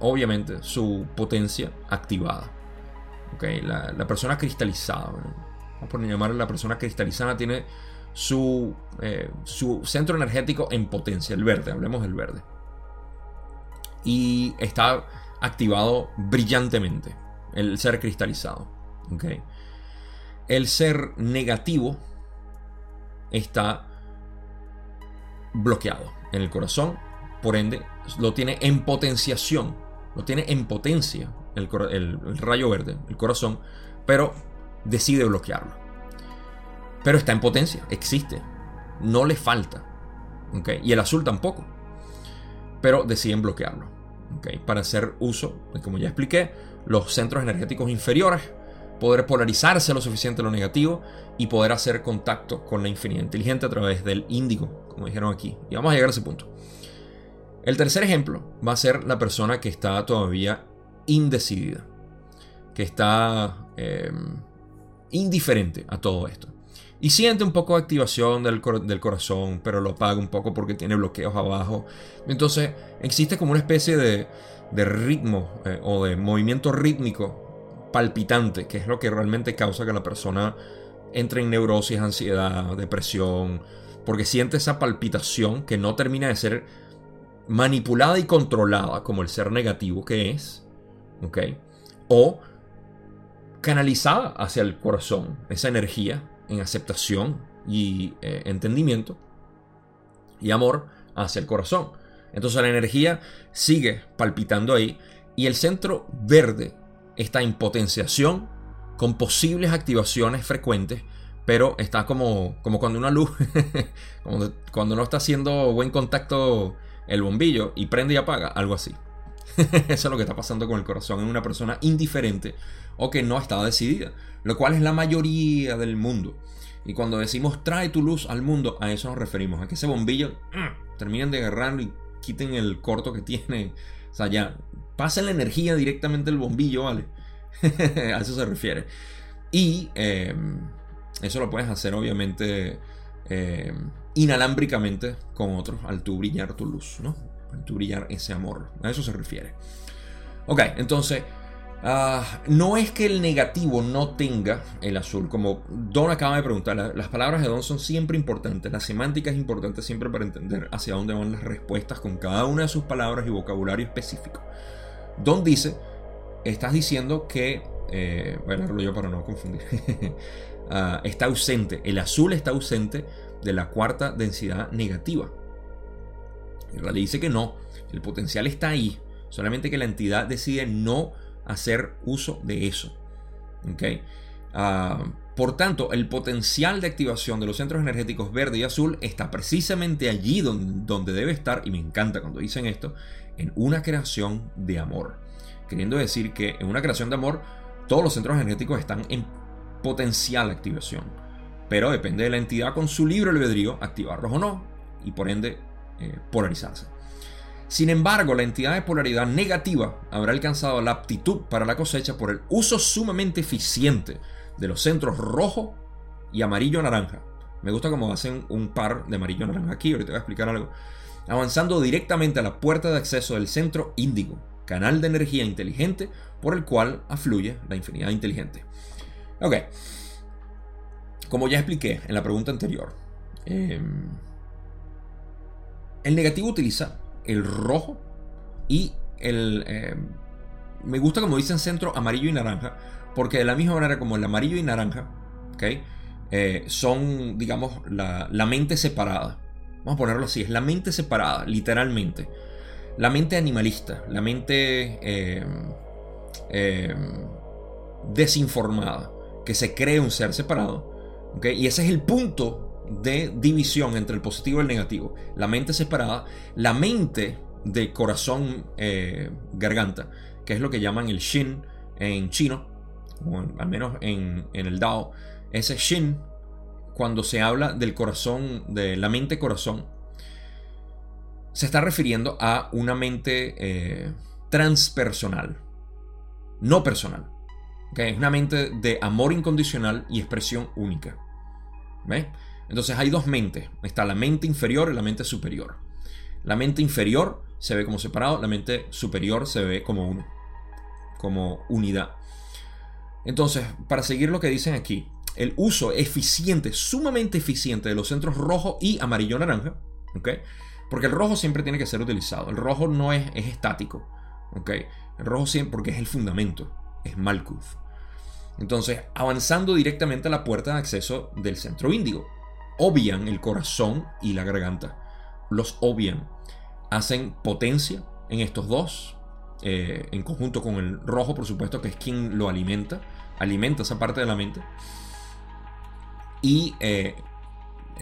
obviamente, su potencia activada. Okay, la, persona cristalizada, vamos a poner llamarla la persona cristalizada, tiene su, eh, su centro energético en potencia, el verde, hablemos del verde. Y está activado brillantemente, el ser cristalizado. Okay. El ser negativo está bloqueado en el corazón, por ende lo tiene en potenciación, lo tiene en potencia el, el rayo verde, el corazón, pero decide bloquearlo. Pero está en potencia, existe. No le falta. Y el azul tampoco. Pero deciden bloquearlo. Para hacer uso, como ya expliqué, los centros energéticos inferiores, poder polarizarse lo suficiente lo negativo y poder hacer contacto con la infinidad inteligente a través del índigo, como dijeron aquí. Y vamos a llegar a ese punto. El tercer ejemplo va a ser la persona que está todavía indecidida, que está em, indiferente a todo esto. Y siente un poco de activación del, corazón, pero lo apaga un poco porque tiene bloqueos abajo. Entonces existe como una especie de, ritmo eh, o de movimiento rítmico palpitante, que es lo que realmente causa que la persona entre en neurosis, ansiedad, depresión, porque siente esa palpitación que no termina de ser manipulada y controlada como el ser negativo que es, ¿ok? O canalizada hacia el corazón, esa energía en aceptación y eh, entendimiento y amor hacia el corazón. Entonces la energía sigue palpitando ahí y el centro verde está en potenciación con posibles activaciones frecuentes, pero está como, como cuando una luz, [LAUGHS] cuando no está haciendo buen contacto el bombillo y prende y apaga, algo así. [LAUGHS] Eso es lo que está pasando con el corazón en una persona indiferente o que no está decidida, lo cual es la mayoría del mundo. Y cuando decimos trae tu luz al mundo, a eso nos referimos, a que ese bombillo mm, terminen de agarrarlo y quiten el corto que tiene. O sea, ya pasen la energía directamente al bombillo, ¿vale? [LAUGHS] a eso se refiere. Y em, eso lo puedes hacer obviamente em, inalámbricamente con otros al tú brillar tu luz, ¿no? Al tú brillar ese amor. A eso se refiere. Ok, entonces Ah, no es que el negativo no tenga el azul, como Don acaba de preguntar, las palabras de Don son siempre importantes, la semántica es importante siempre para entender hacia dónde van las respuestas con cada una de sus palabras y vocabulario específico. Don dice, estás diciendo que, eh, voy a leerlo yo para no confundir, [LAUGHS] ah, está ausente. El azul está ausente de la cuarta densidad negativa. Y le dice que no, el potencial está ahí, solamente que la entidad decide no hacer uso de eso. Ah, por tanto, el potencial de activación de los centros energéticos verde y azul está precisamente allí donde, donde debe estar, y me encanta cuando dicen esto, en una creación de amor. Queriendo decir que en una creación de amor, todos los centros energéticos están en potencial activación. Pero depende de la entidad con su libre albedrío activarlos o no, y por ende eh, polarizarse. Sin embargo, la entidad de polaridad negativa habrá alcanzado la aptitud para la cosecha por el uso sumamente eficiente de los centros rojo y amarillo-naranja. Me gusta cómo hacen un par de amarillo-naranja aquí, ahorita voy a explicar algo. Avanzando directamente a la puerta de acceso del centro índigo, canal de energía inteligente por el cual afluye la infinidad inteligente. Ok. Como ya expliqué en la pregunta anterior, em, el negativo utiliza el rojo y el... Eh, me gusta como dicen centro amarillo y naranja, porque de la misma manera como el amarillo y naranja. Eh, son, digamos, la, mente separada. Vamos a ponerlo así, es la mente separada, literalmente. La mente animalista, la mente eh, desinformada, que se cree un ser separado. Y ese es el punto de división entre el positivo y el negativo. La mente separada, la mente de corazón eh, garganta, que es lo que llaman el Shin en chino, o al menos en, el Dao. Ese Shin, cuando se habla del corazón, de la mente corazón, se está refiriendo a una mente eh, transpersonal, no personal. Es una mente de amor incondicional y expresión única. ¿Ve? Entonces hay dos mentes. Está la mente inferior y la mente superior. La mente inferior se ve como separado, la mente superior se ve como uno, como unidad. Entonces, para seguir lo que dicen aquí, el uso eficiente, sumamente eficiente de los centros rojo y amarillo-naranja, ¿ok? Porque el rojo siempre tiene que ser utilizado. El rojo no es, es estático, ¿ok? El rojo siempre, porque es el fundamento, es Malkuth. Entonces, avanzando directamente a la puerta de acceso del centro índigo obvian el corazón y la garganta. Los obvian. Hacen potencia en estos dos, eh, en conjunto con el rojo, por supuesto, que es quien lo alimenta, alimenta esa parte de la mente. Y eh,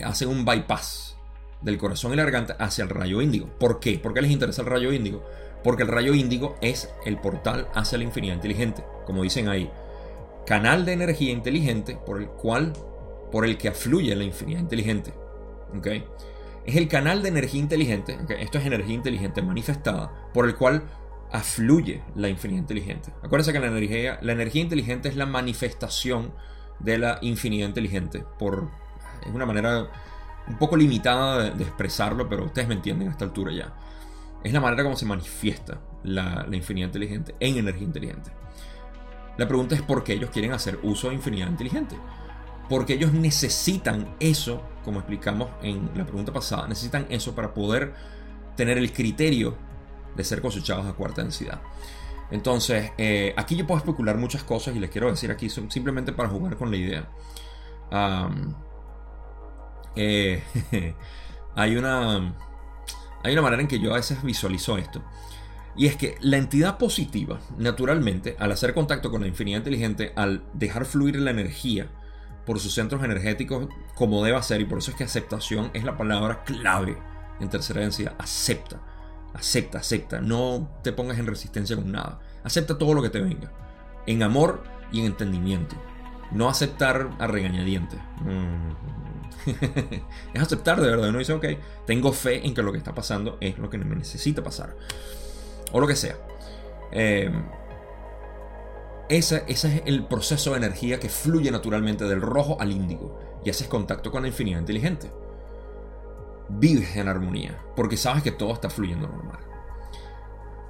hacen un bypass del corazón y la garganta hacia el rayo índigo. ¿Por qué? ¿Por qué les interesa el rayo índigo? Porque el rayo índigo es el portal hacia la infinidad inteligente. Como dicen ahí, canal de energía inteligente por el cual por el que afluye la infinidad inteligente. ¿okay? Es el canal de energía inteligente, esto es energía inteligente manifestada, por el cual afluye la infinidad inteligente. Acuérdense que la energía, la energía inteligente es la manifestación de la infinidad inteligente. Por, es una manera un poco limitada de, expresarlo, pero ustedes me entienden a esta altura ya. Es la manera como se manifiesta la, la infinidad inteligente en energía inteligente. La pregunta es por qué ellos quieren hacer uso de infinidad inteligente porque ellos necesitan eso, como explicamos en la pregunta pasada, necesitan eso para poder tener el criterio de ser cosechados a cuarta densidad. Entonces, eh, aquí yo puedo especular muchas cosas y les quiero decir aquí simplemente para jugar con la idea. Eh, [LAUGHS] hay, una, hay una manera en que yo a veces visualizo esto. Y es que la entidad positiva, naturalmente, al hacer contacto con la infinidad inteligente, al dejar fluir la energía por sus centros energéticos como deba ser y por eso es que aceptación es la palabra clave en tercera densidad. Acepta, acepta, acepta. No te pongas en resistencia con nada. Acepta todo lo que te venga. En amor y en entendimiento. No aceptar a regañadientes. Mm. [LAUGHS] es aceptar de verdad. No dice, ok, tengo fe en que lo que está pasando es lo que me necesita pasar. O lo que sea. Eh, ese, es el proceso de energía que fluye naturalmente del rojo al índigo y haces contacto con la infinidad inteligente. Vives en armonía porque sabes que todo está fluyendo normal.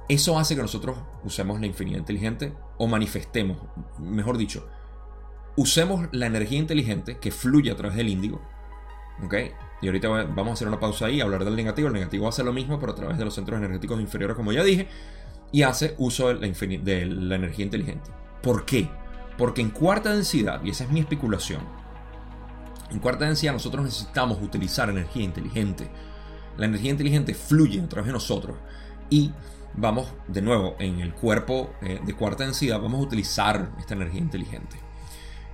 Eso hace que nosotros usemos la infinidad inteligente o manifestemos, mejor dicho, usemos la energía inteligente que fluye a través del índigo. ¿Ok? Y ahorita vamos a hacer una pausa ahí, hablar del negativo. El negativo hace lo mismo, pero a través de los centros energéticos inferiores, como ya dije, y hace uso de la, de la energía inteligente. ¿Por qué? Porque en cuarta densidad, y esa es mi especulación, En cuarta densidad nosotros necesitamos utilizar energía inteligente. La energía inteligente fluye a través de nosotros y vamos de nuevo en el cuerpo eh, de cuarta densidad, vamos a utilizar esta energía inteligente.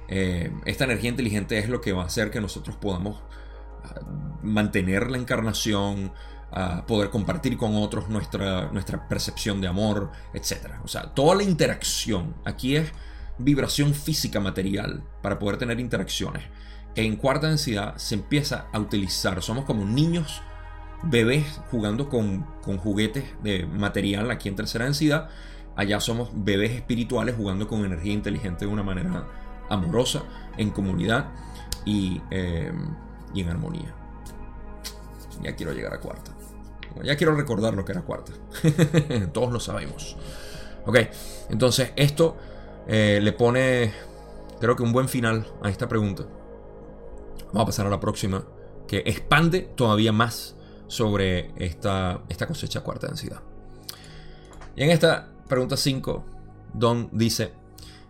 Eh, esta energía inteligente es lo que va a hacer que nosotros podamos ah, mantener la encarnación, ah, poder compartir con otros nuestra, nuestra percepción de amor, etc. O sea, toda la interacción aquí es vibración física material para poder tener interacciones. En cuarta densidad se empieza a utilizar, somos como niños, bebés jugando con, con juguetes de material aquí en tercera densidad. Allá somos bebés espirituales jugando con energía inteligente de una manera amorosa, en comunidad y, eh, y en armonía. Ya quiero llegar a cuarta. Ya quiero recordar lo que era cuarta. [LAUGHS] Todos lo sabemos. Ok, entonces esto eh, le pone, creo que un buen final a esta pregunta. Vamos a pasar a la próxima, que expande todavía más sobre esta, esta cosecha cuarta densidad. Y en esta pregunta 5, Don dice,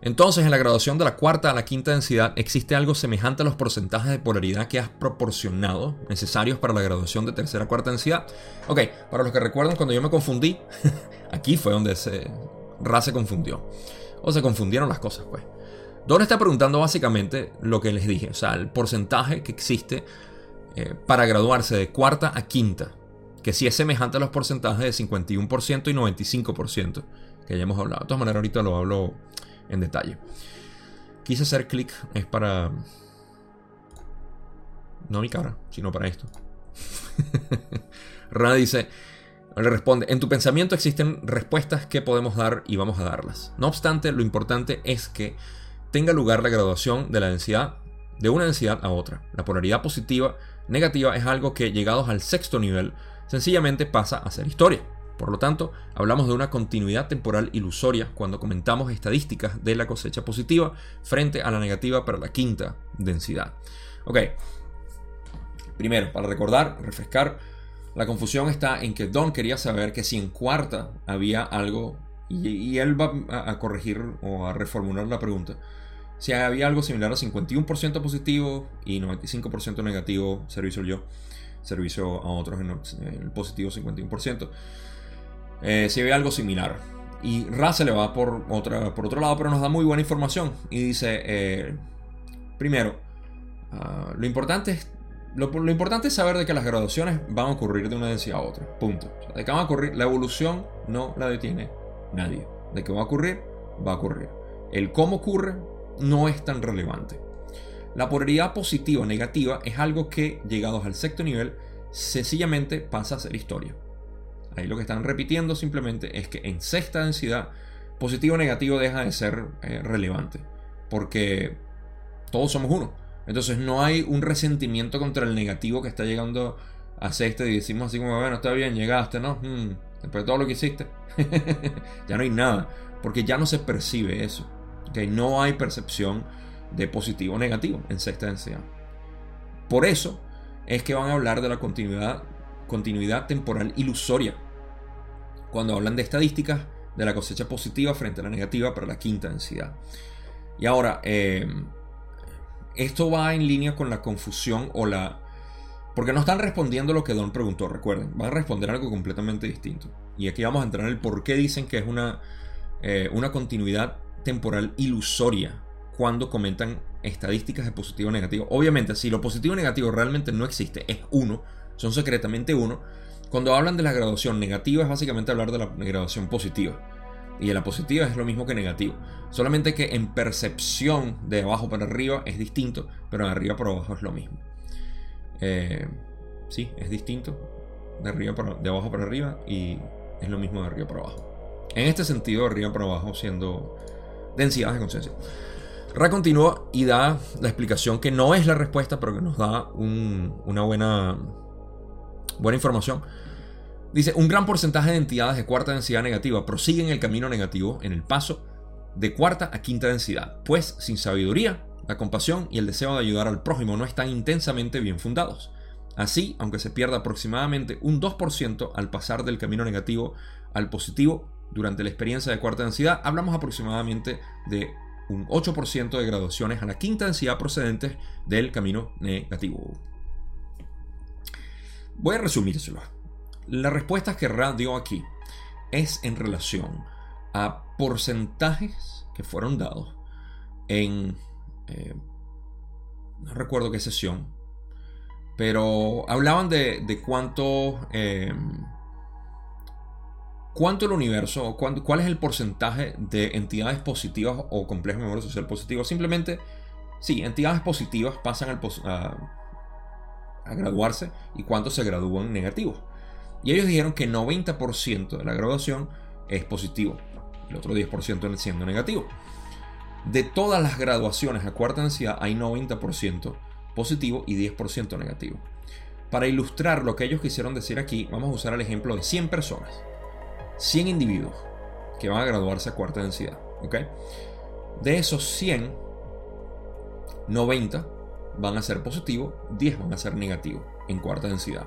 entonces, en la graduación de la cuarta a la quinta densidad, ¿existe algo semejante a los porcentajes de polaridad que has proporcionado necesarios para la graduación de tercera a cuarta densidad? Ok, para los que recuerdan cuando yo me confundí, [LAUGHS] aquí fue donde se, Ra se confundió. O se confundieron las cosas, pues. Don está preguntando básicamente lo que les dije, o sea, el porcentaje que existe eh, para graduarse de cuarta a quinta, que sí es semejante a los porcentajes de 51% y 95%, que ya hemos hablado. De todas maneras, ahorita lo hablo en detalle. Quise hacer clic, es para... No mi cara, sino para esto. [LAUGHS] Rana dice, le responde, en tu pensamiento existen respuestas que podemos dar y vamos a darlas. No obstante, lo importante es que tenga lugar la graduación de la densidad de una densidad a otra. La polaridad positiva, negativa es algo que llegados al sexto nivel sencillamente pasa a ser historia. Por lo tanto, hablamos de una continuidad temporal ilusoria cuando comentamos estadísticas de la cosecha positiva frente a la negativa para la quinta densidad. Ok, primero, para recordar, refrescar, la confusión está en que Don quería saber que si en cuarta había algo, y, él va a, corregir o a reformular la pregunta, si había algo similar a 51% positivo y 95% negativo, servicio yo, servicio a otros en el positivo 51%. Eh, si ve algo similar. Y Ra se le va por, otra, por otro lado, pero nos da muy buena información. Y dice, eh, primero, ah, lo, importante es, lo, importante es saber de que las graduaciones van a ocurrir de una densidad a otra. Punto. de que van a ocurrir, la evolución no la detiene nadie. De que va a ocurrir, va a ocurrir. El cómo ocurre no es tan relevante. La polaridad positiva o negativa es algo que, llegados al sexto nivel, sencillamente pasa a ser historia. Ahí lo que están repitiendo simplemente es que en sexta densidad, positivo o negativo deja de ser eh, relevante. Porque todos somos uno. Entonces no hay un resentimiento contra el negativo que está llegando a sexta y decimos así como, bueno, está bien, llegaste, ¿no? Hmm, después de todo lo que hiciste. [LAUGHS] ya no hay nada. Porque ya no se percibe eso. que No hay percepción de positivo o negativo en sexta densidad. Por eso es que van a hablar de la continuidad temporal ilusoria cuando hablan de estadísticas de la cosecha positiva frente a la negativa para la quinta densidad. Y ahora, eh, esto va en línea con la confusión o la... Porque no están respondiendo lo que Don preguntó, recuerden, van a responder algo completamente distinto. Y aquí vamos a entrar en el por qué dicen que es una, eh, una continuidad temporal ilusoria cuando comentan estadísticas de positivo o negativo. Obviamente, si lo positivo o negativo realmente no existe, es uno, son secretamente uno, cuando hablan de la graduación negativa es básicamente hablar de la graduación positiva. Y de la positiva es lo mismo que negativo. Solamente que en percepción de abajo para arriba es distinto, pero de arriba para abajo es lo mismo. Eh, sí, es distinto. De, arriba para, de abajo para arriba y es lo mismo de arriba para abajo. En este sentido, de arriba para abajo siendo densidades de conciencia. Ra continúa y da la explicación que no es la respuesta, pero que nos da una buena buena información. Dice, un gran porcentaje de entidades de cuarta densidad negativa prosiguen el camino negativo en el paso de cuarta a quinta densidad, pues sin sabiduría, la compasión y el deseo de ayudar al prójimo no están intensamente bien fundados. Así, aunque se pierda aproximadamente un 2% al pasar del camino negativo al positivo durante la experiencia de cuarta densidad, hablamos aproximadamente de un 8% de graduaciones a la quinta densidad procedentes del camino negativo. Voy a resumírselo. La respuesta que Rad dio aquí es en relación a porcentajes que fueron dados en... Eh, no recuerdo qué sesión, pero hablaban de, cuánto... Eh, ¿Cuánto el universo, cuál es el porcentaje de entidades positivas o complejos memoria social positivo? Simplemente, sí, entidades positivas pasan al a, graduarse y cuántos se gradúan negativos. Y ellos dijeron que 90% de la graduación es positivo, el otro 10% siendo negativo. De todas las graduaciones a cuarta densidad hay 90% positivo y 10% negativo. Para ilustrar lo que ellos quisieron decir aquí, vamos a usar el ejemplo de 100 personas. 100 individuos que van a graduarse a cuarta densidad. ¿ok? De esos 100, 90 van a ser positivos, 10 van a ser negativos en cuarta densidad.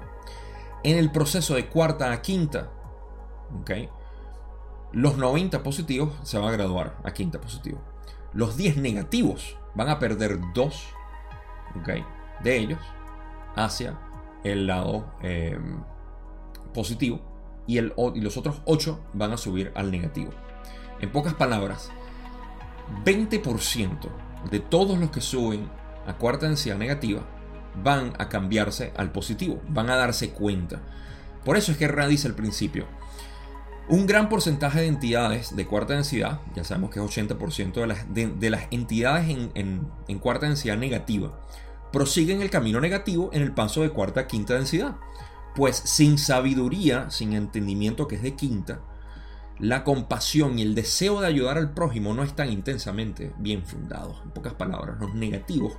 En el proceso de cuarta a quinta, ¿ok? los 90 positivos se van a graduar a quinta positivo. Los 10 negativos van a perder 2 de ellos hacia el lado eh, positivo y, los otros 8 van a subir al negativo. En pocas palabras, 20% de todos los que suben a cuarta densidad negativa van a cambiarse al positivo, van a darse cuenta. Por eso es que Ra dice al principio, un gran porcentaje de entidades de cuarta densidad, ya sabemos que es 80% de las, de, las entidades en, en cuarta densidad negativa, prosiguen el camino negativo en el paso de cuarta a quinta densidad. Pues sin sabiduría, sin entendimiento que es de quinta, la compasión y el deseo de ayudar al prójimo no están intensamente bien fundados. En pocas palabras, los negativos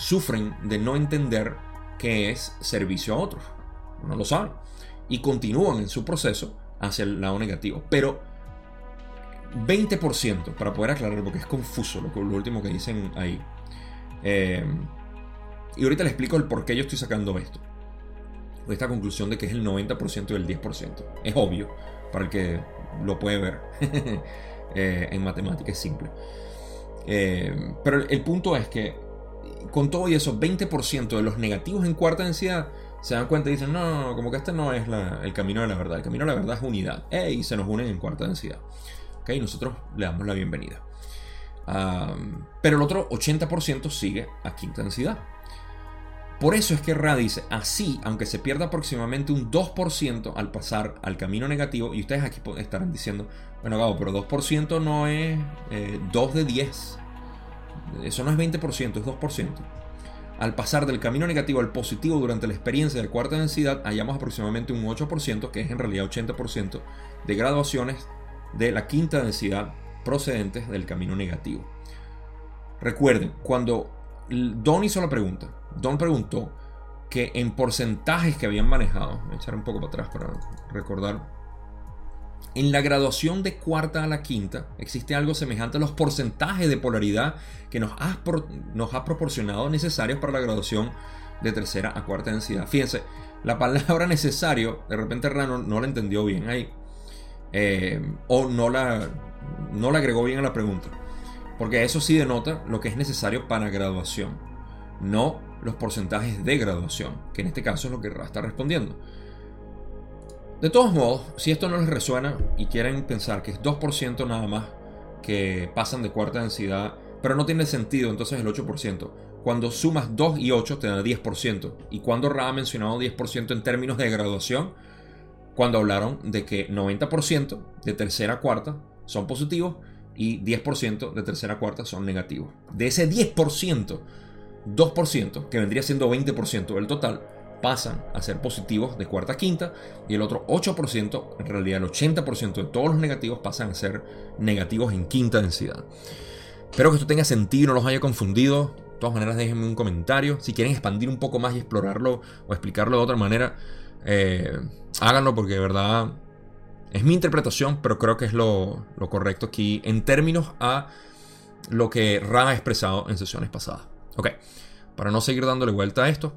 sufren de no entender qué es servicio a otros. No lo saben. Y continúan en su proceso hacia el lado negativo. Pero 20%, para poder aclarar, porque es confuso lo, último que dicen ahí. Eh, y ahorita les explico el por qué yo estoy sacando esto esta conclusión de que es el 90% del 10%. Es obvio para el que lo puede ver [LAUGHS] eh, en matemática, es simple. Eh, pero el punto es que con todo y eso, 20% de los negativos en cuarta densidad se dan cuenta y dicen, no, como que este no es el camino de la verdad. El camino de la verdad es unidad. Y se nos unen en cuarta densidad. ¿Ok? Nosotros le damos la bienvenida. pero el otro 80% sigue a quinta densidad. Por eso es que Ra dice, así, aunque se pierda aproximadamente un 2% al pasar al camino negativo, y ustedes aquí estarán diciendo, bueno, Gabo, pero 2% no es 2 eh, de 10. Eso no es 20%, es 2%. Al pasar del camino negativo al positivo durante la experiencia de cuarta densidad, hallamos aproximadamente un 8%, que es en realidad 80% de graduaciones de la quinta densidad procedentes del camino negativo. Recuerden, cuando Don hizo la pregunta, Don preguntó que en porcentajes que habían manejado, voy a echar un poco para atrás para recordar, en la graduación de cuarta a la quinta existe algo semejante a los porcentajes de polaridad que nos ha, nos ha proporcionado necesarios para la graduación de tercera a cuarta densidad. Fíjense, la palabra [LAUGHS] necesario, de repente Rano no la entendió bien ahí, eh, o no la, no la agregó bien a la pregunta, porque eso sí denota lo que es necesario para graduación, no los porcentajes de graduación, que en este caso es lo que Ra está respondiendo. De todos modos, si esto no les resuena y quieren pensar que es 2% nada más que pasan de cuarta densidad, pero no tiene sentido entonces el 8%. Cuando sumas 2 y 8 te da 10%. Y cuando Ra ha mencionado 10% en términos de graduación, cuando hablaron de que 90% de tercera cuarta son positivos y 10% de tercera cuarta son negativos. De ese 10%, 2%, que vendría siendo 20% del total, pasan a ser positivos de cuarta a quinta y el otro 8%, en realidad el 80% de todos los negativos pasan a ser negativos en quinta densidad. Espero que esto tenga sentido, no los haya confundido. De todas maneras, déjenme un comentario. Si quieren expandir un poco más y explorarlo o explicarlo de otra manera, eh, háganlo porque de verdad es mi interpretación, pero creo que es lo, correcto aquí en términos a lo que Ra ha expresado en sesiones pasadas. Ok, para no seguir dándole vuelta a esto,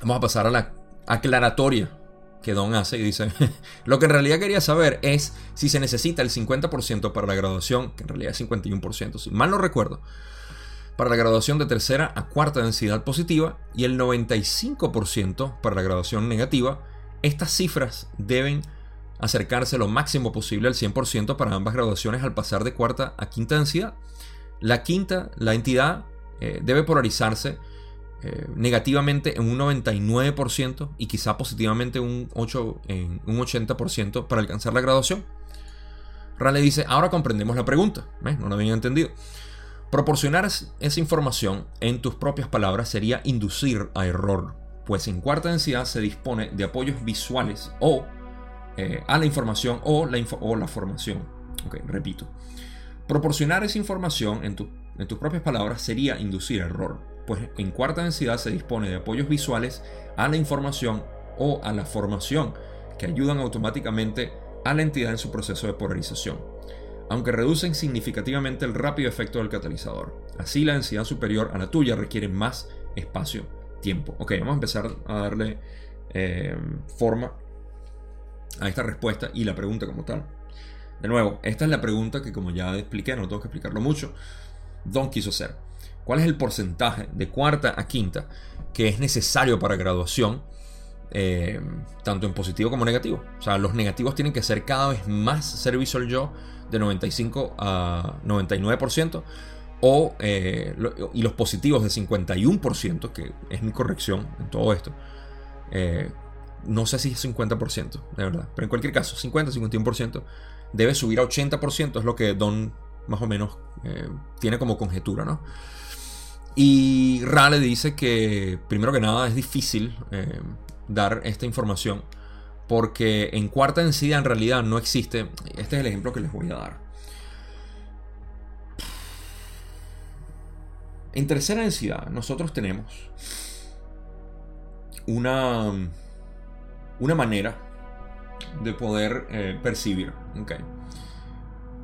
vamos a pasar a la aclaratoria que Don hace y dice, [LAUGHS] lo que en realidad quería saber es si se necesita el 50% para la graduación, que en realidad es 51%, si mal no recuerdo, para la graduación de tercera a cuarta densidad positiva y el 95% para la graduación negativa. Estas cifras deben acercarse lo máximo posible al 100% para ambas graduaciones al pasar de cuarta a quinta densidad. La quinta, la entidad, eh, debe polarizarse eh, negativamente en un 99% y quizá positivamente un, 8, en un 80% para alcanzar la graduación. Raleigh dice, ahora comprendemos la pregunta, no lo habían entendido. Proporcionar esa información en tus propias palabras sería inducir a error, pues en cuarta densidad se dispone de apoyos visuales o eh, a la información o la, formación. repito. Proporcionar esa información en tus propias palabras sería inducir error, pues en cuarta densidad se dispone de apoyos visuales a la información o a la formación que ayudan automáticamente a la entidad en su proceso de polarización, aunque reducen significativamente el rápido efecto del catalizador. Así la densidad superior a la tuya requiere más espacio-tiempo. Ok, vamos a empezar a darle eh, forma a esta respuesta y la pregunta como tal. De nuevo, esta es la pregunta que como ya expliqué, no tengo que explicarlo mucho, Don quiso hacer. ¿Cuál es el porcentaje de cuarta a quinta que es necesario para graduación, eh, tanto en positivo como negativo? O sea, los negativos tienen que ser cada vez más servicio al yo, de 95 a 99%, o, eh, y los positivos de 51%, que es mi corrección en todo esto. Eh, no sé si es 50%, de verdad. Pero en cualquier caso, 50-51% debe subir a 80%, es lo que Don más o menos eh, tiene como conjetura, ¿no? Y Rale dice que, primero que nada, es difícil eh, dar esta información porque en cuarta densidad en realidad no existe. Este es el ejemplo que les voy a dar. En tercera densidad nosotros tenemos una una manera de poder eh, percibir.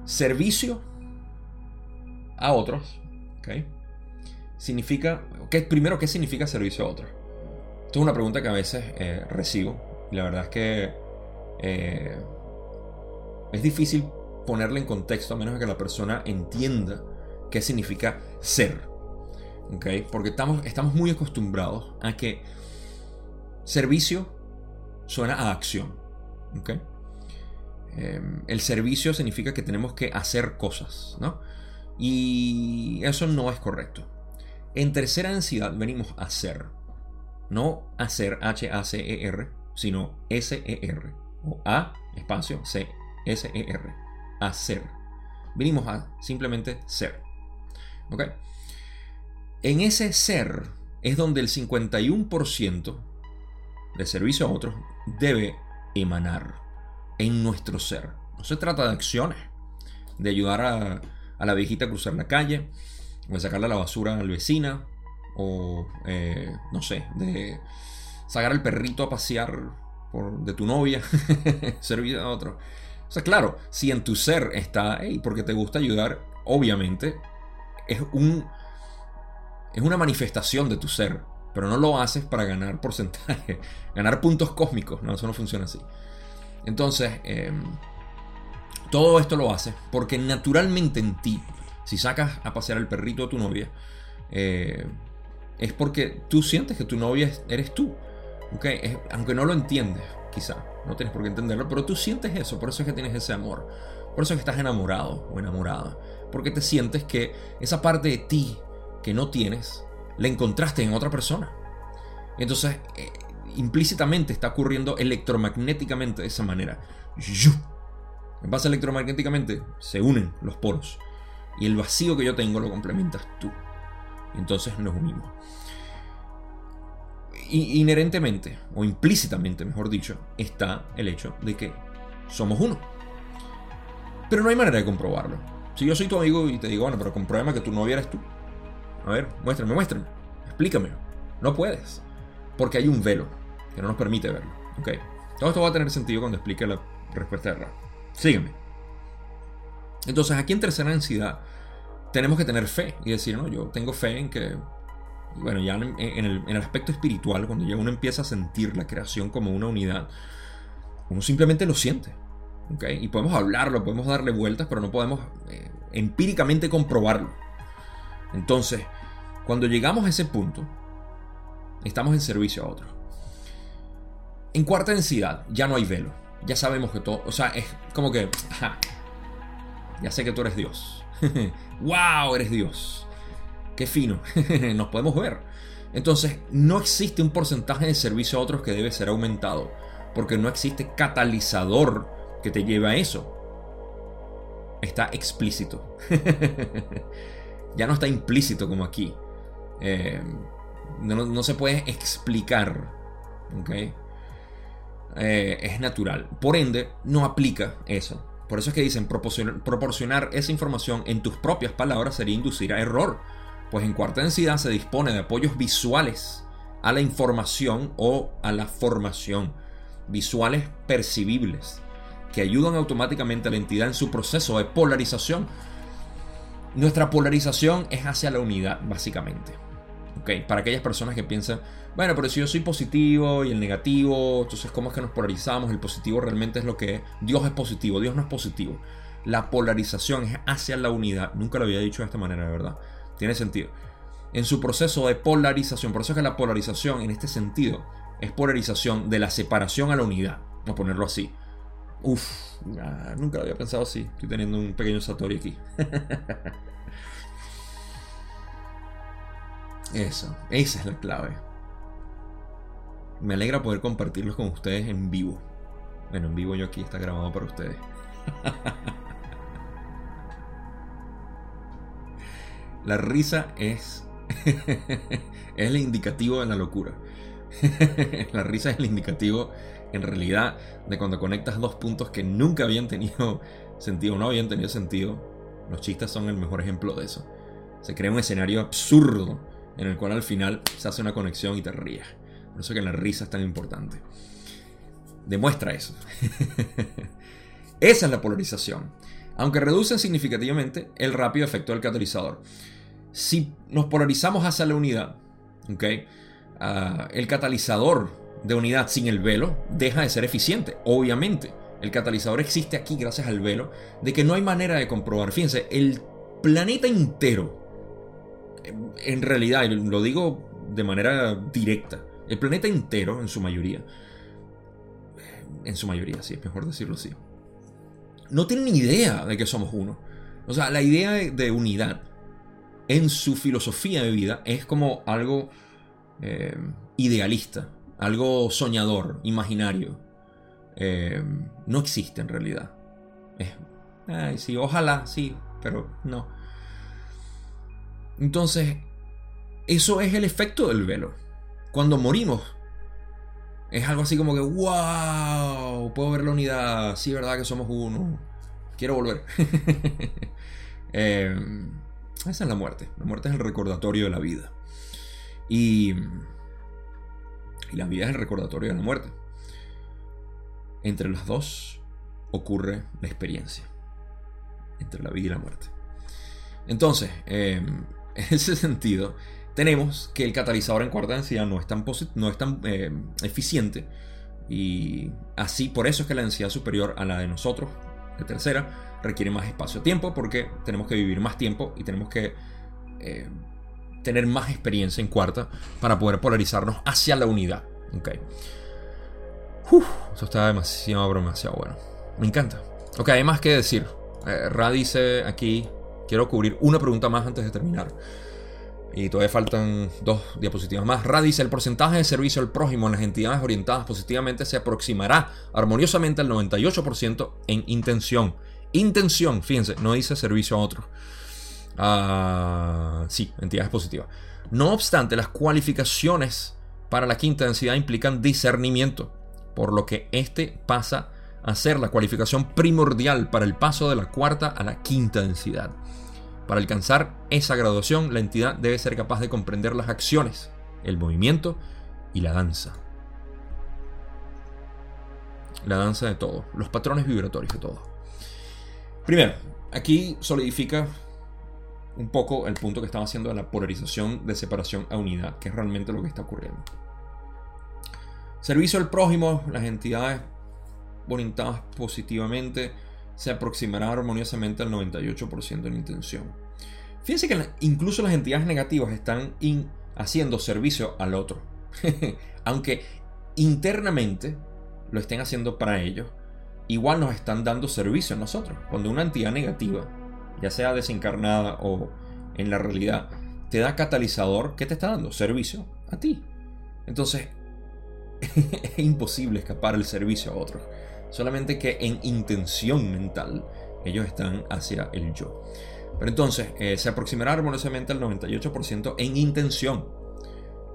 Servicio a otros. Okay. Significa. ¿qué, primero, ¿qué significa servicio a otros? Esto es una pregunta que a veces eh, recibo. Y la verdad es que eh, es difícil ponerle en contexto a menos que la persona entienda qué significa ser. Okay. Porque estamos, estamos muy acostumbrados a que servicio suena a acción. Em, el servicio significa que tenemos que hacer cosas, ¿no? Y eso no es correcto. En tercera densidad venimos a hacer. No hacer H-A-C-E-R, sino S-E-R. O A, espacio, C, S-E-R. Hacer. Venimos a simplemente ser. ¿Ok? En ese ser es donde el 51% de servicio a otros debe emanar en nuestro ser. No se trata de acciones, de ayudar a, la viejita a cruzar la calle, de sacarle la basura al vecina, o eh, no sé, de sacar al perrito a pasear por, de tu novia, [LAUGHS] servir a otro. O sea, claro, si en tu ser está, hey, porque te gusta ayudar, obviamente es un es una manifestación de tu ser pero no lo haces para ganar porcentaje, [LAUGHS] ganar puntos cósmicos, no, eso no funciona así. Entonces, em, todo esto lo haces porque naturalmente en ti, si sacas a pasear al perrito a tu novia, eh, es porque tú sientes que tu novia eres tú. aunque no lo entiendes, quizá, no tienes por qué entenderlo, pero tú sientes eso, por eso es que tienes ese amor. Por eso es que estás enamorado o enamorada. Porque te sientes que esa parte de ti que no tienes, la encontraste en otra persona. Entonces, eh, implícitamente está ocurriendo electromagnéticamente de esa manera. En base electromagnéticamente se unen los poros. Y el vacío que yo tengo lo complementas tú. Entonces nos unimos. inherentemente, o implícitamente, mejor dicho, está el hecho de que somos uno. Pero no hay manera de comprobarlo. Si yo soy tu amigo y te digo, bueno, pero compruébame que tu novia eres tú. A ver, muéstrame, muéstrame. Explícame. No puedes. Porque hay un velo que no nos permite verlo. Ok. Todo esto va a tener sentido cuando explique la respuesta de Ra. Sígueme. Entonces, aquí en tercera densidad, tenemos que tener fe y decir, no, yo tengo fe en que bueno, ya en, el, aspecto espiritual, cuando ya uno empieza a sentir la creación como una unidad, uno simplemente lo siente. Y podemos hablarlo, podemos darle vueltas, pero no podemos eh, empíricamente comprobarlo. Entonces, cuando llegamos a ese punto, estamos en servicio a otro. En cuarta densidad, ya no hay velo. Ya sabemos que todo, o sea, es como que, ya sé que tú eres Dios. [LAUGHS] ¡Wow! Eres Dios. Qué fino. [LAUGHS] Nos podemos ver. Entonces, no existe un porcentaje de servicio a otros que debe ser aumentado, porque no existe catalizador que te lleve a eso. Está explícito. [LAUGHS] ya no está implícito como aquí. Eh, no, se puede explicar. Eh, es natural. Por ende, no aplica eso. Por eso es que dicen proporcionar esa información en tus propias palabras sería inducir a error pues en cuarta densidad se dispone de apoyos visuales a la información o a la formación, visuales percibibles, que ayudan automáticamente a la entidad en su proceso de polarización. Nuestra polarización es hacia la unidad, básicamente. ¿Okay? Para aquellas personas que piensan, bueno, pero si yo soy positivo y el negativo, entonces ¿cómo es que nos polarizamos? El positivo realmente es lo que es. Dios es positivo, Dios no es positivo. La polarización es hacia la unidad. Nunca lo había dicho de esta manera, de verdad. Tiene sentido. En su proceso de polarización, por eso es que la polarización en este sentido es polarización de la separación a la unidad. Vamos a ponerlo así. Uf, nunca lo había pensado así. Estoy teniendo un pequeño Satori aquí. [LAUGHS] Eso, esa es la clave. Me alegra poder compartirlos con ustedes en vivo. Bueno, en vivo yo aquí está grabado para ustedes. [LAUGHS] La risa es, [LAUGHS] es el indicativo de la locura. [LAUGHS] la risa es el indicativo en realidad de cuando conectas dos puntos que nunca habían tenido sentido, no habían tenido sentido. Los chistes son el mejor ejemplo de eso. Se crea un escenario absurdo en el cual al final se hace una conexión y te ríes. Por eso que la risa es tan importante. Demuestra eso. [LAUGHS] Esa es la polarización. Aunque reducen significativamente el rápido efecto del catalizador si nos polarizamos hacia la unidad. Ah, el catalizador de unidad sin el velo deja de ser eficiente, obviamente. El catalizador existe aquí gracias al velo, de que no hay manera de comprobar. Fíjense, el planeta entero, en realidad, lo digo de manera directa, el planeta entero, en su mayoría, en su mayoría, sí, es mejor decirlo así, no tiene ni idea de que somos uno. O sea, la idea de unidad en su filosofía de vida es como algo eh, idealista, algo soñador, imaginario. Eh, no existe en realidad. ay, sí, ojalá, sí, pero no. Entonces, eso es el efecto del velo. Cuando morimos, es algo así como que, wow, puedo ver la unidad, sí, verdad que somos uno, quiero volver. [LAUGHS] eh, esa es la muerte. La muerte es el recordatorio de la vida. Y, y la vida es el recordatorio de la muerte. Entre las dos ocurre la experiencia. Entre la vida y la muerte. Entonces, em, [LAUGHS] en ese sentido, tenemos que el catalizador en cuarta densidad no es tan, no es tan em, eficiente. Y así, por eso es que la densidad superior a la de nosotros, de tercera, requiere más espacio-tiempo porque tenemos que vivir más tiempo y tenemos que eh, tener más experiencia en cuarta para poder polarizarnos hacia la unidad. Ok. eso está demasiado, demasiado bueno. Me encanta. Ok, hay más que decir. Eh, Ra dice aquí, quiero cubrir una pregunta más antes de terminar. Y todavía faltan dos diapositivas más. Ra dice, el porcentaje de servicio al prójimo en las entidades orientadas positivamente se aproximará armoniosamente al 98% en intención Intención, fíjense, no dice servicio a otro. Ah, sí, entidades positivas. No obstante, las cualificaciones para la quinta densidad implican discernimiento, por lo que este pasa a ser la cualificación primordial para el paso de la cuarta a la quinta densidad. Para alcanzar esa graduación, la entidad debe ser capaz de comprender las acciones, el movimiento y la danza. La danza de todo, los patrones vibratorios de todo. Primero, aquí solidifica un poco el punto que estaba haciendo de la polarización de separación a unidad, que es realmente lo que está ocurriendo. Servicio al prójimo, las entidades orientadas positivamente se aproximarán armoniosamente al 98% en intención. Fíjense que incluso las entidades negativas están haciendo servicio al otro. [LAUGHS] Aunque internamente lo estén haciendo para ellos, igual nos están dando servicio a nosotros. Cuando una entidad negativa, ya sea desencarnada o en la realidad, te da catalizador, ¿qué te está dando? Servicio a ti. Entonces, [LAUGHS] es imposible escapar el servicio a otros. Solamente que en intención mental ellos están hacia el yo. Pero entonces eh, se aproximará armoniosamente al 98% en intención.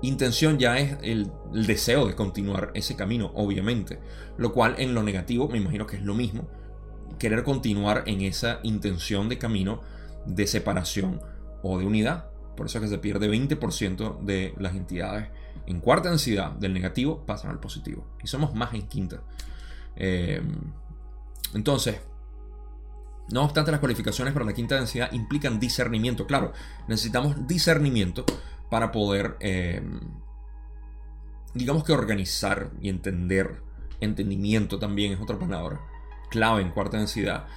Intención ya es el, deseo de continuar ese camino, obviamente. Lo cual en lo negativo me imagino que es lo mismo. Querer continuar en esa intención de camino de separación o de unidad. Por eso es que se pierde 20% de las entidades en cuarta densidad del negativo pasan al positivo. Y somos más en quinta. Eh, entonces, no obstante, las cualificaciones para la quinta densidad implican discernimiento. Claro, necesitamos discernimiento para poder, eh, digamos que organizar y entender. Entendimiento también es otra palabra clave en cuarta densidad.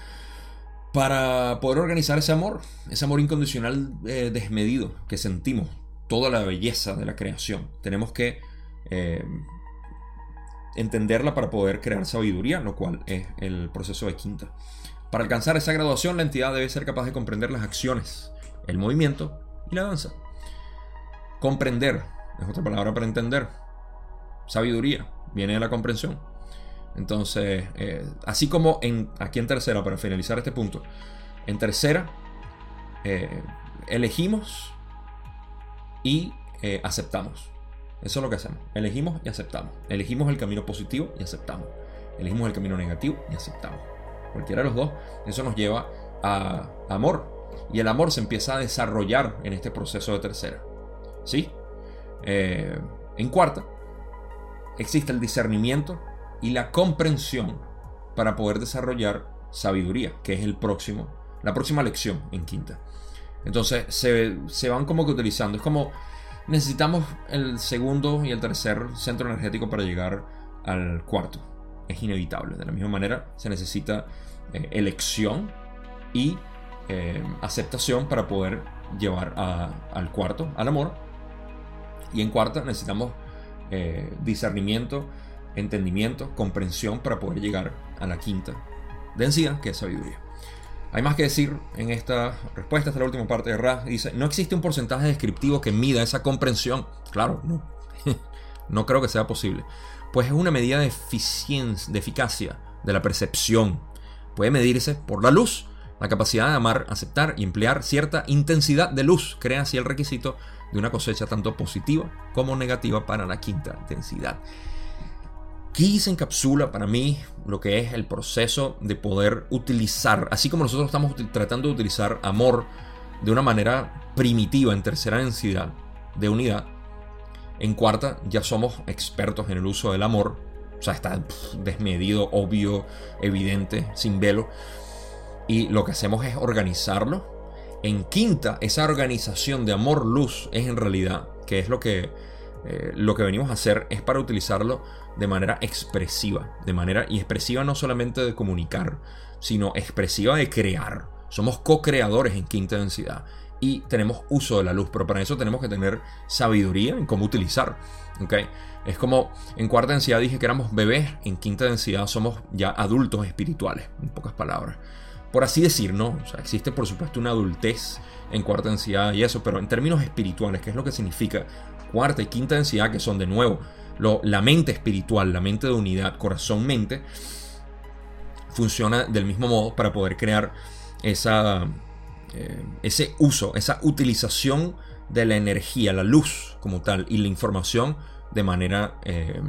Para poder organizar ese amor, ese amor incondicional eh, desmedido que sentimos, toda la belleza de la creación. Tenemos que entenderla para poder crear sabiduría, lo cual es el proceso de quinta. Para alcanzar esa graduación, la entidad debe ser capaz de comprender las acciones, el movimiento y la danza. Comprender es otra palabra para entender. Sabiduría viene de la comprensión. Entonces, eh, así como en, aquí en tercera, para finalizar este punto, en tercera eh, elegimos y eh, aceptamos. Eso es lo que hacemos. Elegimos y aceptamos. Elegimos el camino positivo y aceptamos. Elegimos el camino negativo y aceptamos cualquiera de los dos, eso nos lleva a amor. Y el amor se empieza a desarrollar en este proceso de tercera. ¿Sí? Eh, en cuarta, existe el discernimiento y la comprensión para poder desarrollar sabiduría, que es el próximo, la próxima lección en quinta. Entonces se, se van como que utilizando. Es como necesitamos el segundo y el tercer centro energético para llegar al cuarto es inevitable. De la misma manera, se necesita eh, elección y eh, aceptación para poder llevar al cuarto, al amor. Y en cuarta necesitamos eh, discernimiento, entendimiento, comprensión para poder llegar a la quinta densidad, que es sabiduría. Hay más que decir en esta respuesta, esta es la última parte de Ra. Dice, no existe un porcentaje descriptivo que mida esa comprensión. Claro, no. [LAUGHS] no creo que sea posible pues es una medida de eficiencia, de eficacia de la percepción. Puede medirse por la luz. La capacidad de amar, aceptar y emplear cierta intensidad de luz crea así el requisito de una cosecha tanto positiva como negativa para la quinta densidad. Aquí se encapsula para mí lo que es el proceso de poder utilizar, así como nosotros estamos tratando de utilizar amor de una manera primitiva en tercera densidad de unidad, en cuarta, ya somos expertos en el uso del amor. O sea, está desmedido, obvio, evidente, sin velo. Y lo que hacemos es organizarlo. En quinta, esa organización de amor-luz es en realidad, que es lo que, eh, lo que venimos a hacer, es para utilizarlo de manera expresiva. De manera, y expresiva no solamente de comunicar, sino expresiva de crear. Somos co-creadores en quinta densidad y tenemos uso de la luz, pero para eso tenemos que tener sabiduría en cómo utilizar. Es como en cuarta densidad dije que éramos bebés, en quinta densidad somos ya adultos espirituales, en pocas palabras. Por así decir, ¿no? O sea, existe por supuesto una adultez en cuarta densidad y eso, pero en términos espirituales, ¿qué es lo que significa cuarta y quinta densidad? Que son de nuevo lo, la mente espiritual, la mente de unidad, corazón-mente, funciona del mismo modo para poder crear esa eh, ese uso, esa utilización de la energía, la luz como tal y la información de manera eh,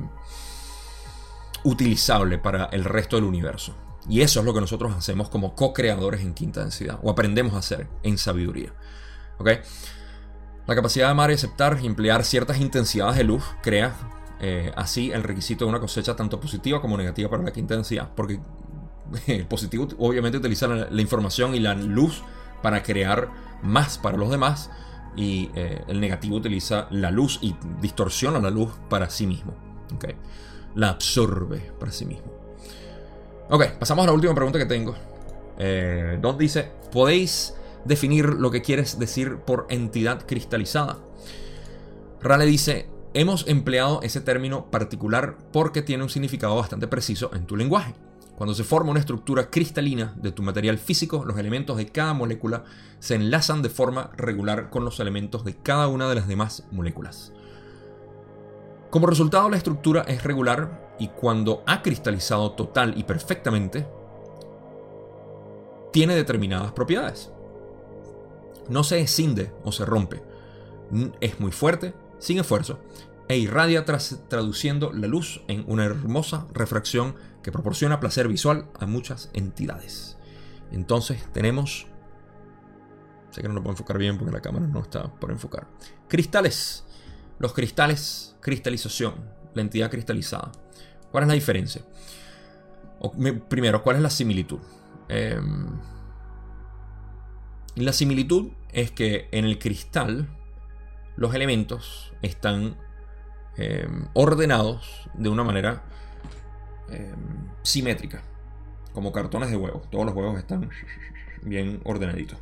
utilizable para el resto del universo. Y eso es lo que nosotros hacemos como co-creadores en quinta densidad, o aprendemos a hacer en sabiduría. La capacidad de amar y aceptar y emplear ciertas intensidades de luz crea eh, así el requisito de una cosecha tanto positiva como negativa para la quinta densidad, porque [LAUGHS] el positivo obviamente utiliza la información y la luz para crear más para los demás y eh, el negativo utiliza la luz y distorsiona la luz para sí mismo. ¿okay? La absorbe para sí mismo. Ok, pasamos a la última pregunta que tengo. Eh, donde dice, ¿podéis definir lo que quieres decir por entidad cristalizada? Rale dice, hemos empleado ese término particular porque tiene un significado bastante preciso en tu lenguaje. Cuando se forma una estructura cristalina de tu material físico, los elementos de cada molécula se enlazan de forma regular con los elementos de cada una de las demás moléculas. Como resultado, la estructura es regular y cuando ha cristalizado total y perfectamente, tiene determinadas propiedades. No se escinde o se rompe. Es muy fuerte, sin esfuerzo, e irradia traduciendo la luz en una hermosa refracción que proporciona placer visual a muchas entidades. Entonces tenemos... Sé que no lo puedo enfocar bien porque la cámara no está por enfocar. Cristales. Los cristales, cristalización, la entidad cristalizada. ¿Cuál es la diferencia? primero, ¿cuál es la similitud? Em, la similitud es que en el cristal los elementos están em, ordenados de una manera Em, simétrica, como cartones de huevos. Todos los huevos están bien ordenaditos.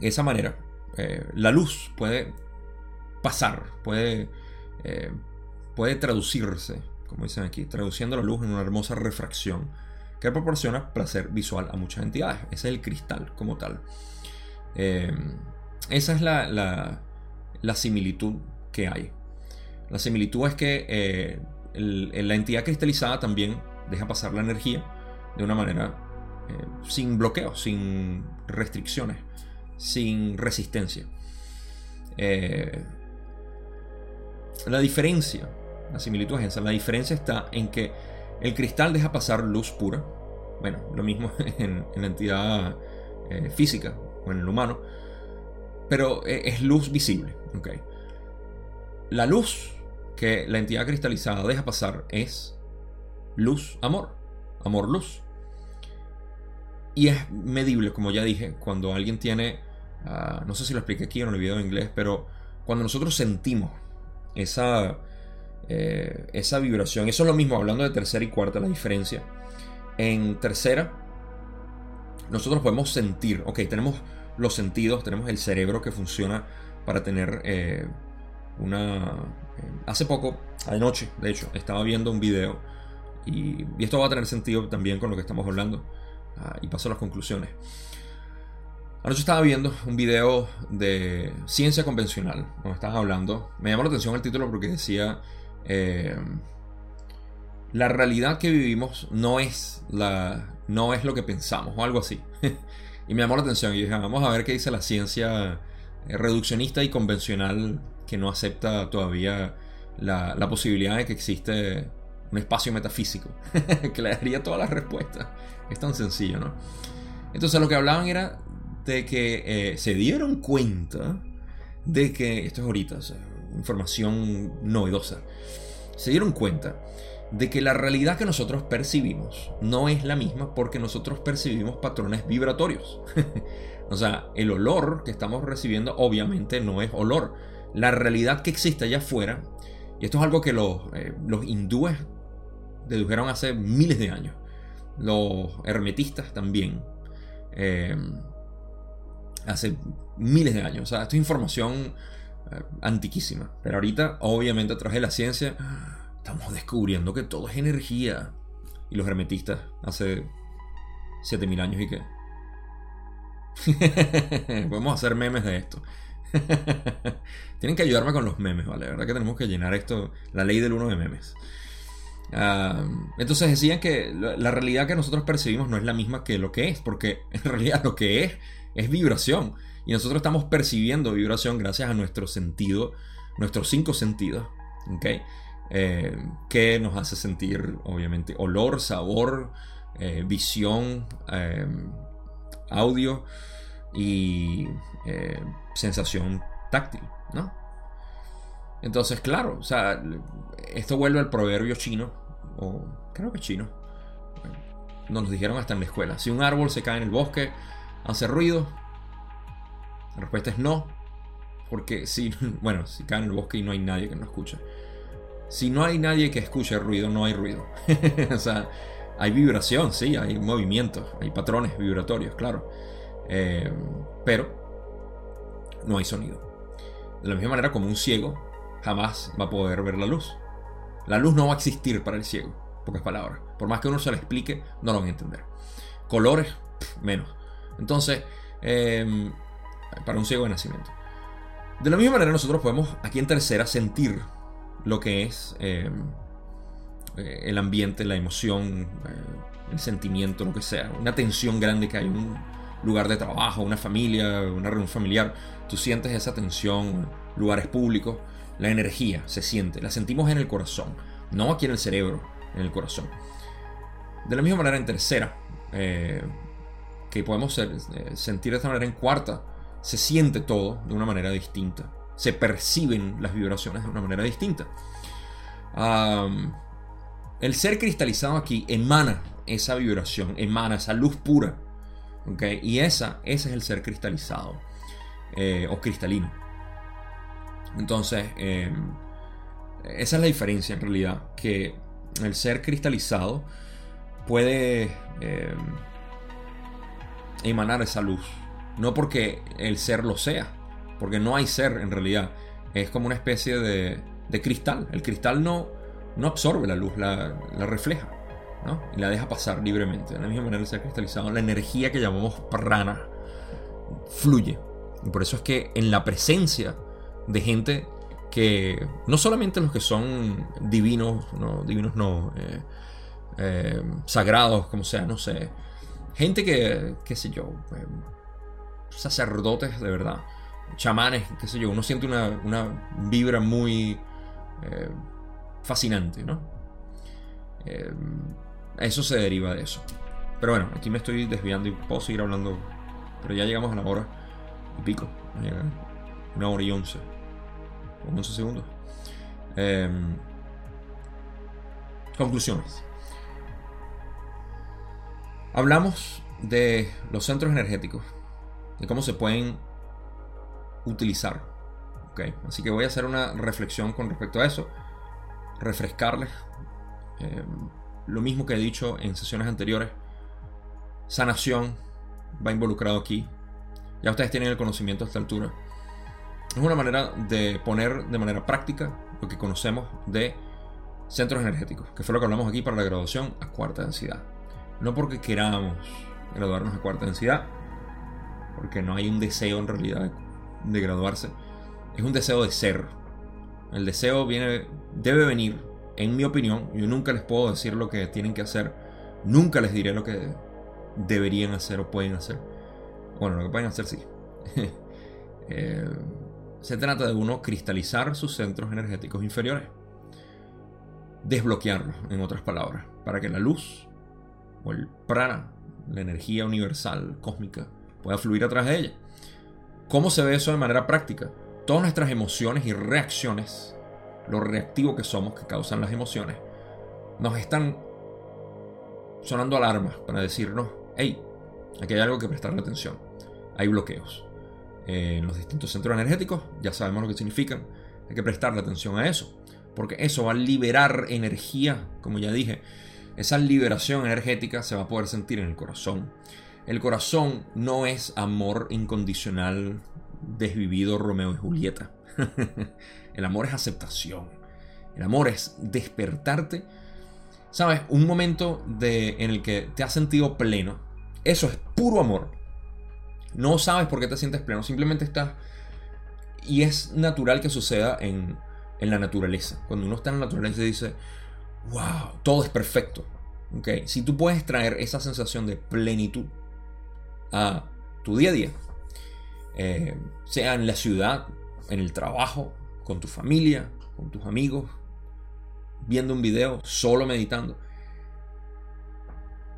De esa manera, eh, la luz puede pasar, puede, eh, puede traducirse, como dicen aquí, traduciendo la luz en una hermosa refracción que proporciona placer visual a muchas entidades. Ese es el cristal como tal. Em, esa es la, similitud que hay. La similitud es que eh, la entidad cristalizada también deja pasar la energía de una manera eh, sin bloqueo, sin restricciones, sin resistencia. Eh, la diferencia, la similitud es esa, la diferencia está en que el cristal deja pasar luz pura, bueno, lo mismo [LAUGHS] en, la entidad eh, física o en el humano, pero es luz visible. La luz que la entidad cristalizada deja pasar es luz, amor, amor, luz. Y es medible, como ya dije, cuando alguien tiene, ah, no sé si lo expliqué aquí en el video en inglés, pero cuando nosotros sentimos esa, eh, esa vibración, eso es lo mismo, hablando de tercera y cuarta, la diferencia. En tercera, nosotros podemos sentir, ok, tenemos los sentidos, tenemos el cerebro que funciona para tener eh, una... Eh, hace poco, anoche, de hecho, estaba viendo un video y, esto va a tener sentido también con lo que estamos hablando ah, y paso a las conclusiones. Anoche estaba viendo un video de ciencia convencional, donde estaban hablando, me llamó la atención el título porque decía, eh, la realidad que vivimos no es, la, no es lo que pensamos o algo así. [LAUGHS] y me llamó la atención y dije, vamos a ver qué dice la ciencia eh, reduccionista y convencional que no acepta todavía la, posibilidad de que existe un espacio metafísico [LAUGHS] que le daría todas las respuestas. Es tan sencillo, ¿no? Entonces lo que hablaban era de que eh, se dieron cuenta de que, esto es ahorita, información novedosa, se dieron cuenta de que la realidad que nosotros percibimos no es la misma porque nosotros percibimos patrones vibratorios. [LAUGHS] o sea, el olor que estamos recibiendo obviamente no es olor la realidad que existe allá afuera, y esto es algo que los, eh, los hindúes dedujeron hace miles de años, los hermetistas también, eh, hace miles de años, o sea, esto es información antiquísima, pero ahorita obviamente a través de la ciencia estamos descubriendo que todo es energía, y los hermetistas hace 7000 años y que... [LAUGHS] Podemos hacer memes de esto. [LAUGHS] Tienen que ayudarme con los memes, ¿vale? La verdad que tenemos que llenar esto, la ley del uno de memes. entonces decían que la, realidad que nosotros percibimos no es la misma que lo que es, porque en realidad lo que es es vibración. Y nosotros estamos percibiendo vibración gracias a nuestro sentido, nuestros cinco sentidos, ¿ok? Eh, que nos hace sentir, obviamente, olor, sabor, eh, visión, em, audio y eh, sensación táctil, ¿no? Entonces, claro, o sea, esto vuelve al proverbio chino, o creo que chino. Nos lo dijeron hasta en la escuela. Si un árbol se cae en el bosque, hace ruido, La respuesta es no, porque si, [LAUGHS] bueno, si cae en el bosque y no hay nadie que nos escuche. Si no hay nadie que escuche ruido, no hay ruido. [LAUGHS] o sea, hay vibración, sí, hay movimientos, hay patrones vibratorios, claro. Eh, pero no hay sonido. De la misma manera como un ciego jamás va a poder ver la luz. La luz no va a existir para el ciego, pocas palabras. Por más que uno se lo explique, no lo van a entender. Colores, menos. Entonces, em, para un ciego de nacimiento. De la misma manera nosotros podemos aquí en tercera sentir lo que es em, eh, el ambiente, la emoción, eh, el sentimiento, lo que sea. Una tensión grande que hay un lugar de trabajo, una familia, una reunión familiar. Tú sientes esa tensión, lugares públicos, la energía se siente, la sentimos en el corazón, no aquí en el cerebro, en el corazón. De la misma manera en tercera, eh, que podemos sentir de esta manera en cuarta, se siente todo de una manera distinta. Se perciben las vibraciones de una manera distinta. el ser cristalizado aquí emana esa vibración, emana esa luz pura. Y esa, ese es el ser cristalizado eh, o cristalino. Entonces, em, esa es la diferencia en realidad, que el ser cristalizado puede em, emanar esa luz no porque el ser lo sea, porque no hay ser en realidad. Es como una especie de, cristal. El cristal no, no absorbe la luz, la, refleja. ¿no? Y la deja pasar libremente. De la misma manera el ser cristalizado, la energía que llamamos prana fluye. Y por eso es que en la presencia de gente que no solamente los que son divinos, no, divinos no, eh, eh, sagrados, como sea, no sé, gente que, qué sé yo, eh, sacerdotes de verdad, chamanes, qué sé yo, uno siente una, vibra muy eh, fascinante, ¿no? Eh, eso se deriva de eso. Pero bueno, aquí me estoy desviando y puedo seguir hablando, pero ya llegamos a la hora y pico, una hora y once, o once segundos. Em, conclusiones. Hablamos de los centros energéticos de cómo se pueden utilizar. ¿okay? Así que voy a hacer una reflexión con respecto a eso, refrescarles eh, lo mismo que he dicho en sesiones anteriores. Sanación va involucrado aquí. Ya ustedes tienen el conocimiento a esta altura. Es una manera de poner de manera práctica lo que conocemos de centros energéticos, que fue lo que hablamos aquí para la graduación a cuarta densidad. No porque queramos graduarnos a cuarta densidad, porque no hay un deseo en realidad de graduarse. Es un deseo de ser. El deseo viene, debe venir, en mi opinión. Yo nunca les puedo decir lo que tienen que hacer. Nunca les diré lo que deberían hacer o pueden hacer. Bueno, lo que pueden hacer sí. [LAUGHS] Eh, se trata de uno cristalizar sus centros energéticos inferiores. Desbloquearlos, en otras palabras, para que la luz o el prana, la energía universal, cósmica, pueda fluir a través de ella. ¿Cómo se ve eso de manera práctica? Todas nuestras emociones y reacciones, lo reactivo que somos, que causan las emociones, nos están sonando alarmas para decirnos, hey, aquí hay algo que prestarle atención. Hay bloqueos. En los distintos centros energéticos, ya sabemos lo que significan, hay que prestarle atención a eso, porque eso va a liberar energía, como ya dije, esa liberación energética se va a poder sentir en el corazón. El corazón no es amor incondicional desvivido Romeo y Julieta. [LAUGHS] el amor es aceptación. El amor es despertarte. ¿Sabes? Un momento de, en el que te has sentido pleno. Eso es puro amor. No sabes por qué te sientes pleno. Simplemente estás... Y es natural que suceda en, en la naturaleza. Cuando uno está en la naturaleza dice, wow, todo es perfecto. ¿Okay? Si tú puedes traer esa sensación de plenitud a tu día a día, eh, sea en la ciudad, en el trabajo, con tu familia, con tus amigos, viendo un video, solo meditando.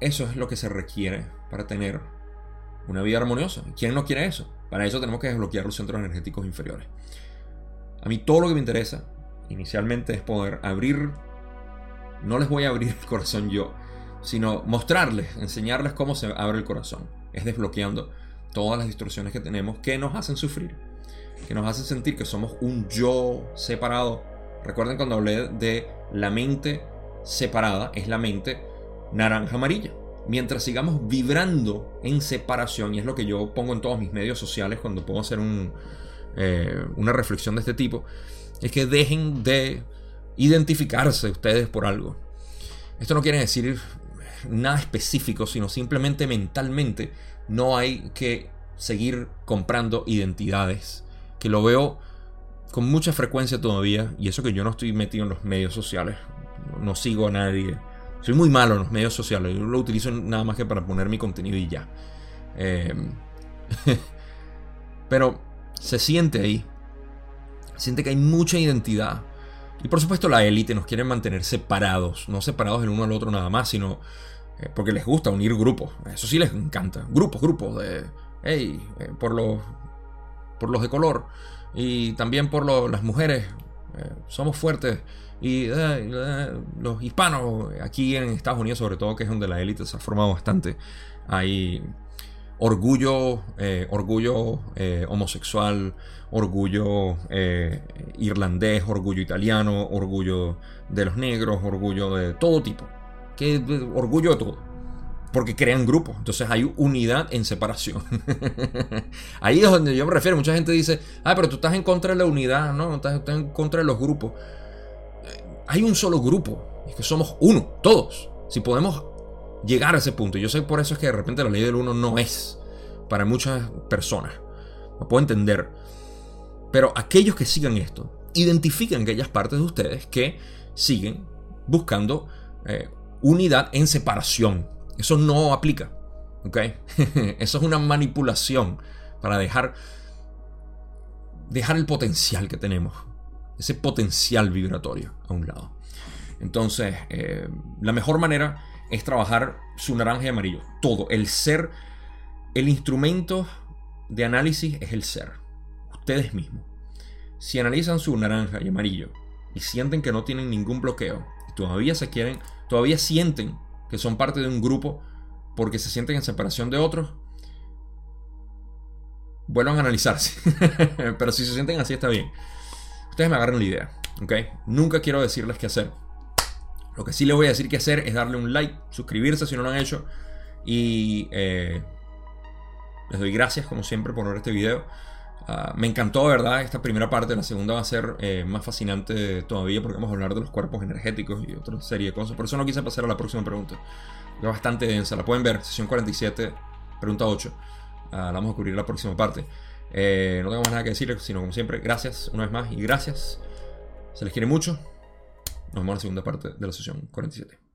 Eso es lo que se requiere para tener una vida armoniosa. ¿Quién no quiere eso? Para eso tenemos que desbloquear los centros energéticos inferiores. A mí todo lo que me interesa inicialmente es poder abrir, no les voy a abrir el corazón yo, sino mostrarles, enseñarles cómo se abre el corazón es desbloqueando todas las distorsiones que tenemos que nos hacen sufrir, que nos hacen sentir que somos un yo separado. Recuerden cuando hablé de la mente separada, es la mente naranja amarilla. Mientras sigamos vibrando en separación, y es lo que yo pongo en todos mis medios sociales cuando puedo hacer eh, una reflexión de este tipo, es que dejen de identificarse ustedes por algo. Esto no quiere decir nada específico, sino simplemente mentalmente no hay que seguir comprando identidades. Que lo veo con mucha frecuencia todavía, y eso que yo no estoy metido en los medios sociales, no sigo a nadie. Soy muy malo en los medios sociales, yo lo utilizo nada más que para poner mi contenido y ya. Em, [LAUGHS] pero se siente ahí, siente que hay mucha identidad. Y por supuesto la élite nos quiere mantener separados, no separados el uno al otro nada más, sino eh, porque les gusta unir grupos. Eso sí les encanta. Grupos, grupos de, hey, eh, por los, por los de color y también por las mujeres. Eh, somos fuertes. Y los hispanos, aquí en Estados Unidos sobre todo, que es donde la élite se ha formado bastante, hay orgullo, orgullo homosexual, orgullo irlandés, orgullo italiano, orgullo de los negros, orgullo de todo tipo que orgullo de todo. Porque crean grupos. Entonces hay unidad en separación. [LAUGHS] Ahí es donde yo me refiero. Mucha gente dice, ah, pero tú estás en contra de la unidad, ¿no? Estás, en contra de los grupos. Eh, hay un solo grupo. Es que somos uno, todos. Si podemos llegar a ese punto. Yo sé por eso es que de repente la ley del uno no es para muchas personas. No puedo entender. Pero aquellos que sigan esto, identifican aquellas partes de ustedes que siguen buscando eh, unidad en separación. Eso no aplica. [LAUGHS] Eso es una manipulación para dejar, dejar el potencial que tenemos. Ese potencial vibratorio a un lado. Entonces, eh, la mejor manera es trabajar su naranja y amarillo. Todo. El ser, el instrumento de análisis es el ser. Ustedes mismos. Si analizan su naranja y amarillo y sienten que no tienen ningún bloqueo y todavía se quieren todavía sienten que son parte de un grupo porque se sienten en separación de otros, vuelvan a analizarse. [LAUGHS] Pero si se sienten así está bien. Ustedes me agarran la idea, ¿ok? Nunca quiero decirles qué hacer. Lo que sí les voy a decir qué hacer es darle un like, suscribirse si no lo han hecho. Y eh, les doy gracias como siempre por ver este video. Ah, me encantó, ¿verdad? Esta primera parte, la segunda va a ser eh, más fascinante todavía porque vamos a hablar de los cuerpos energéticos y otra serie de cosas. Por eso no quise pasar a la próxima pregunta. Es bastante densa, la pueden ver, sesión 47, pregunta 8. Ah, la vamos a cubrir la próxima parte. Eh, no tengo más nada que decirles, sino como siempre, gracias una vez más y gracias. Se les quiere mucho. Nos vemos en la segunda parte de la sesión 47.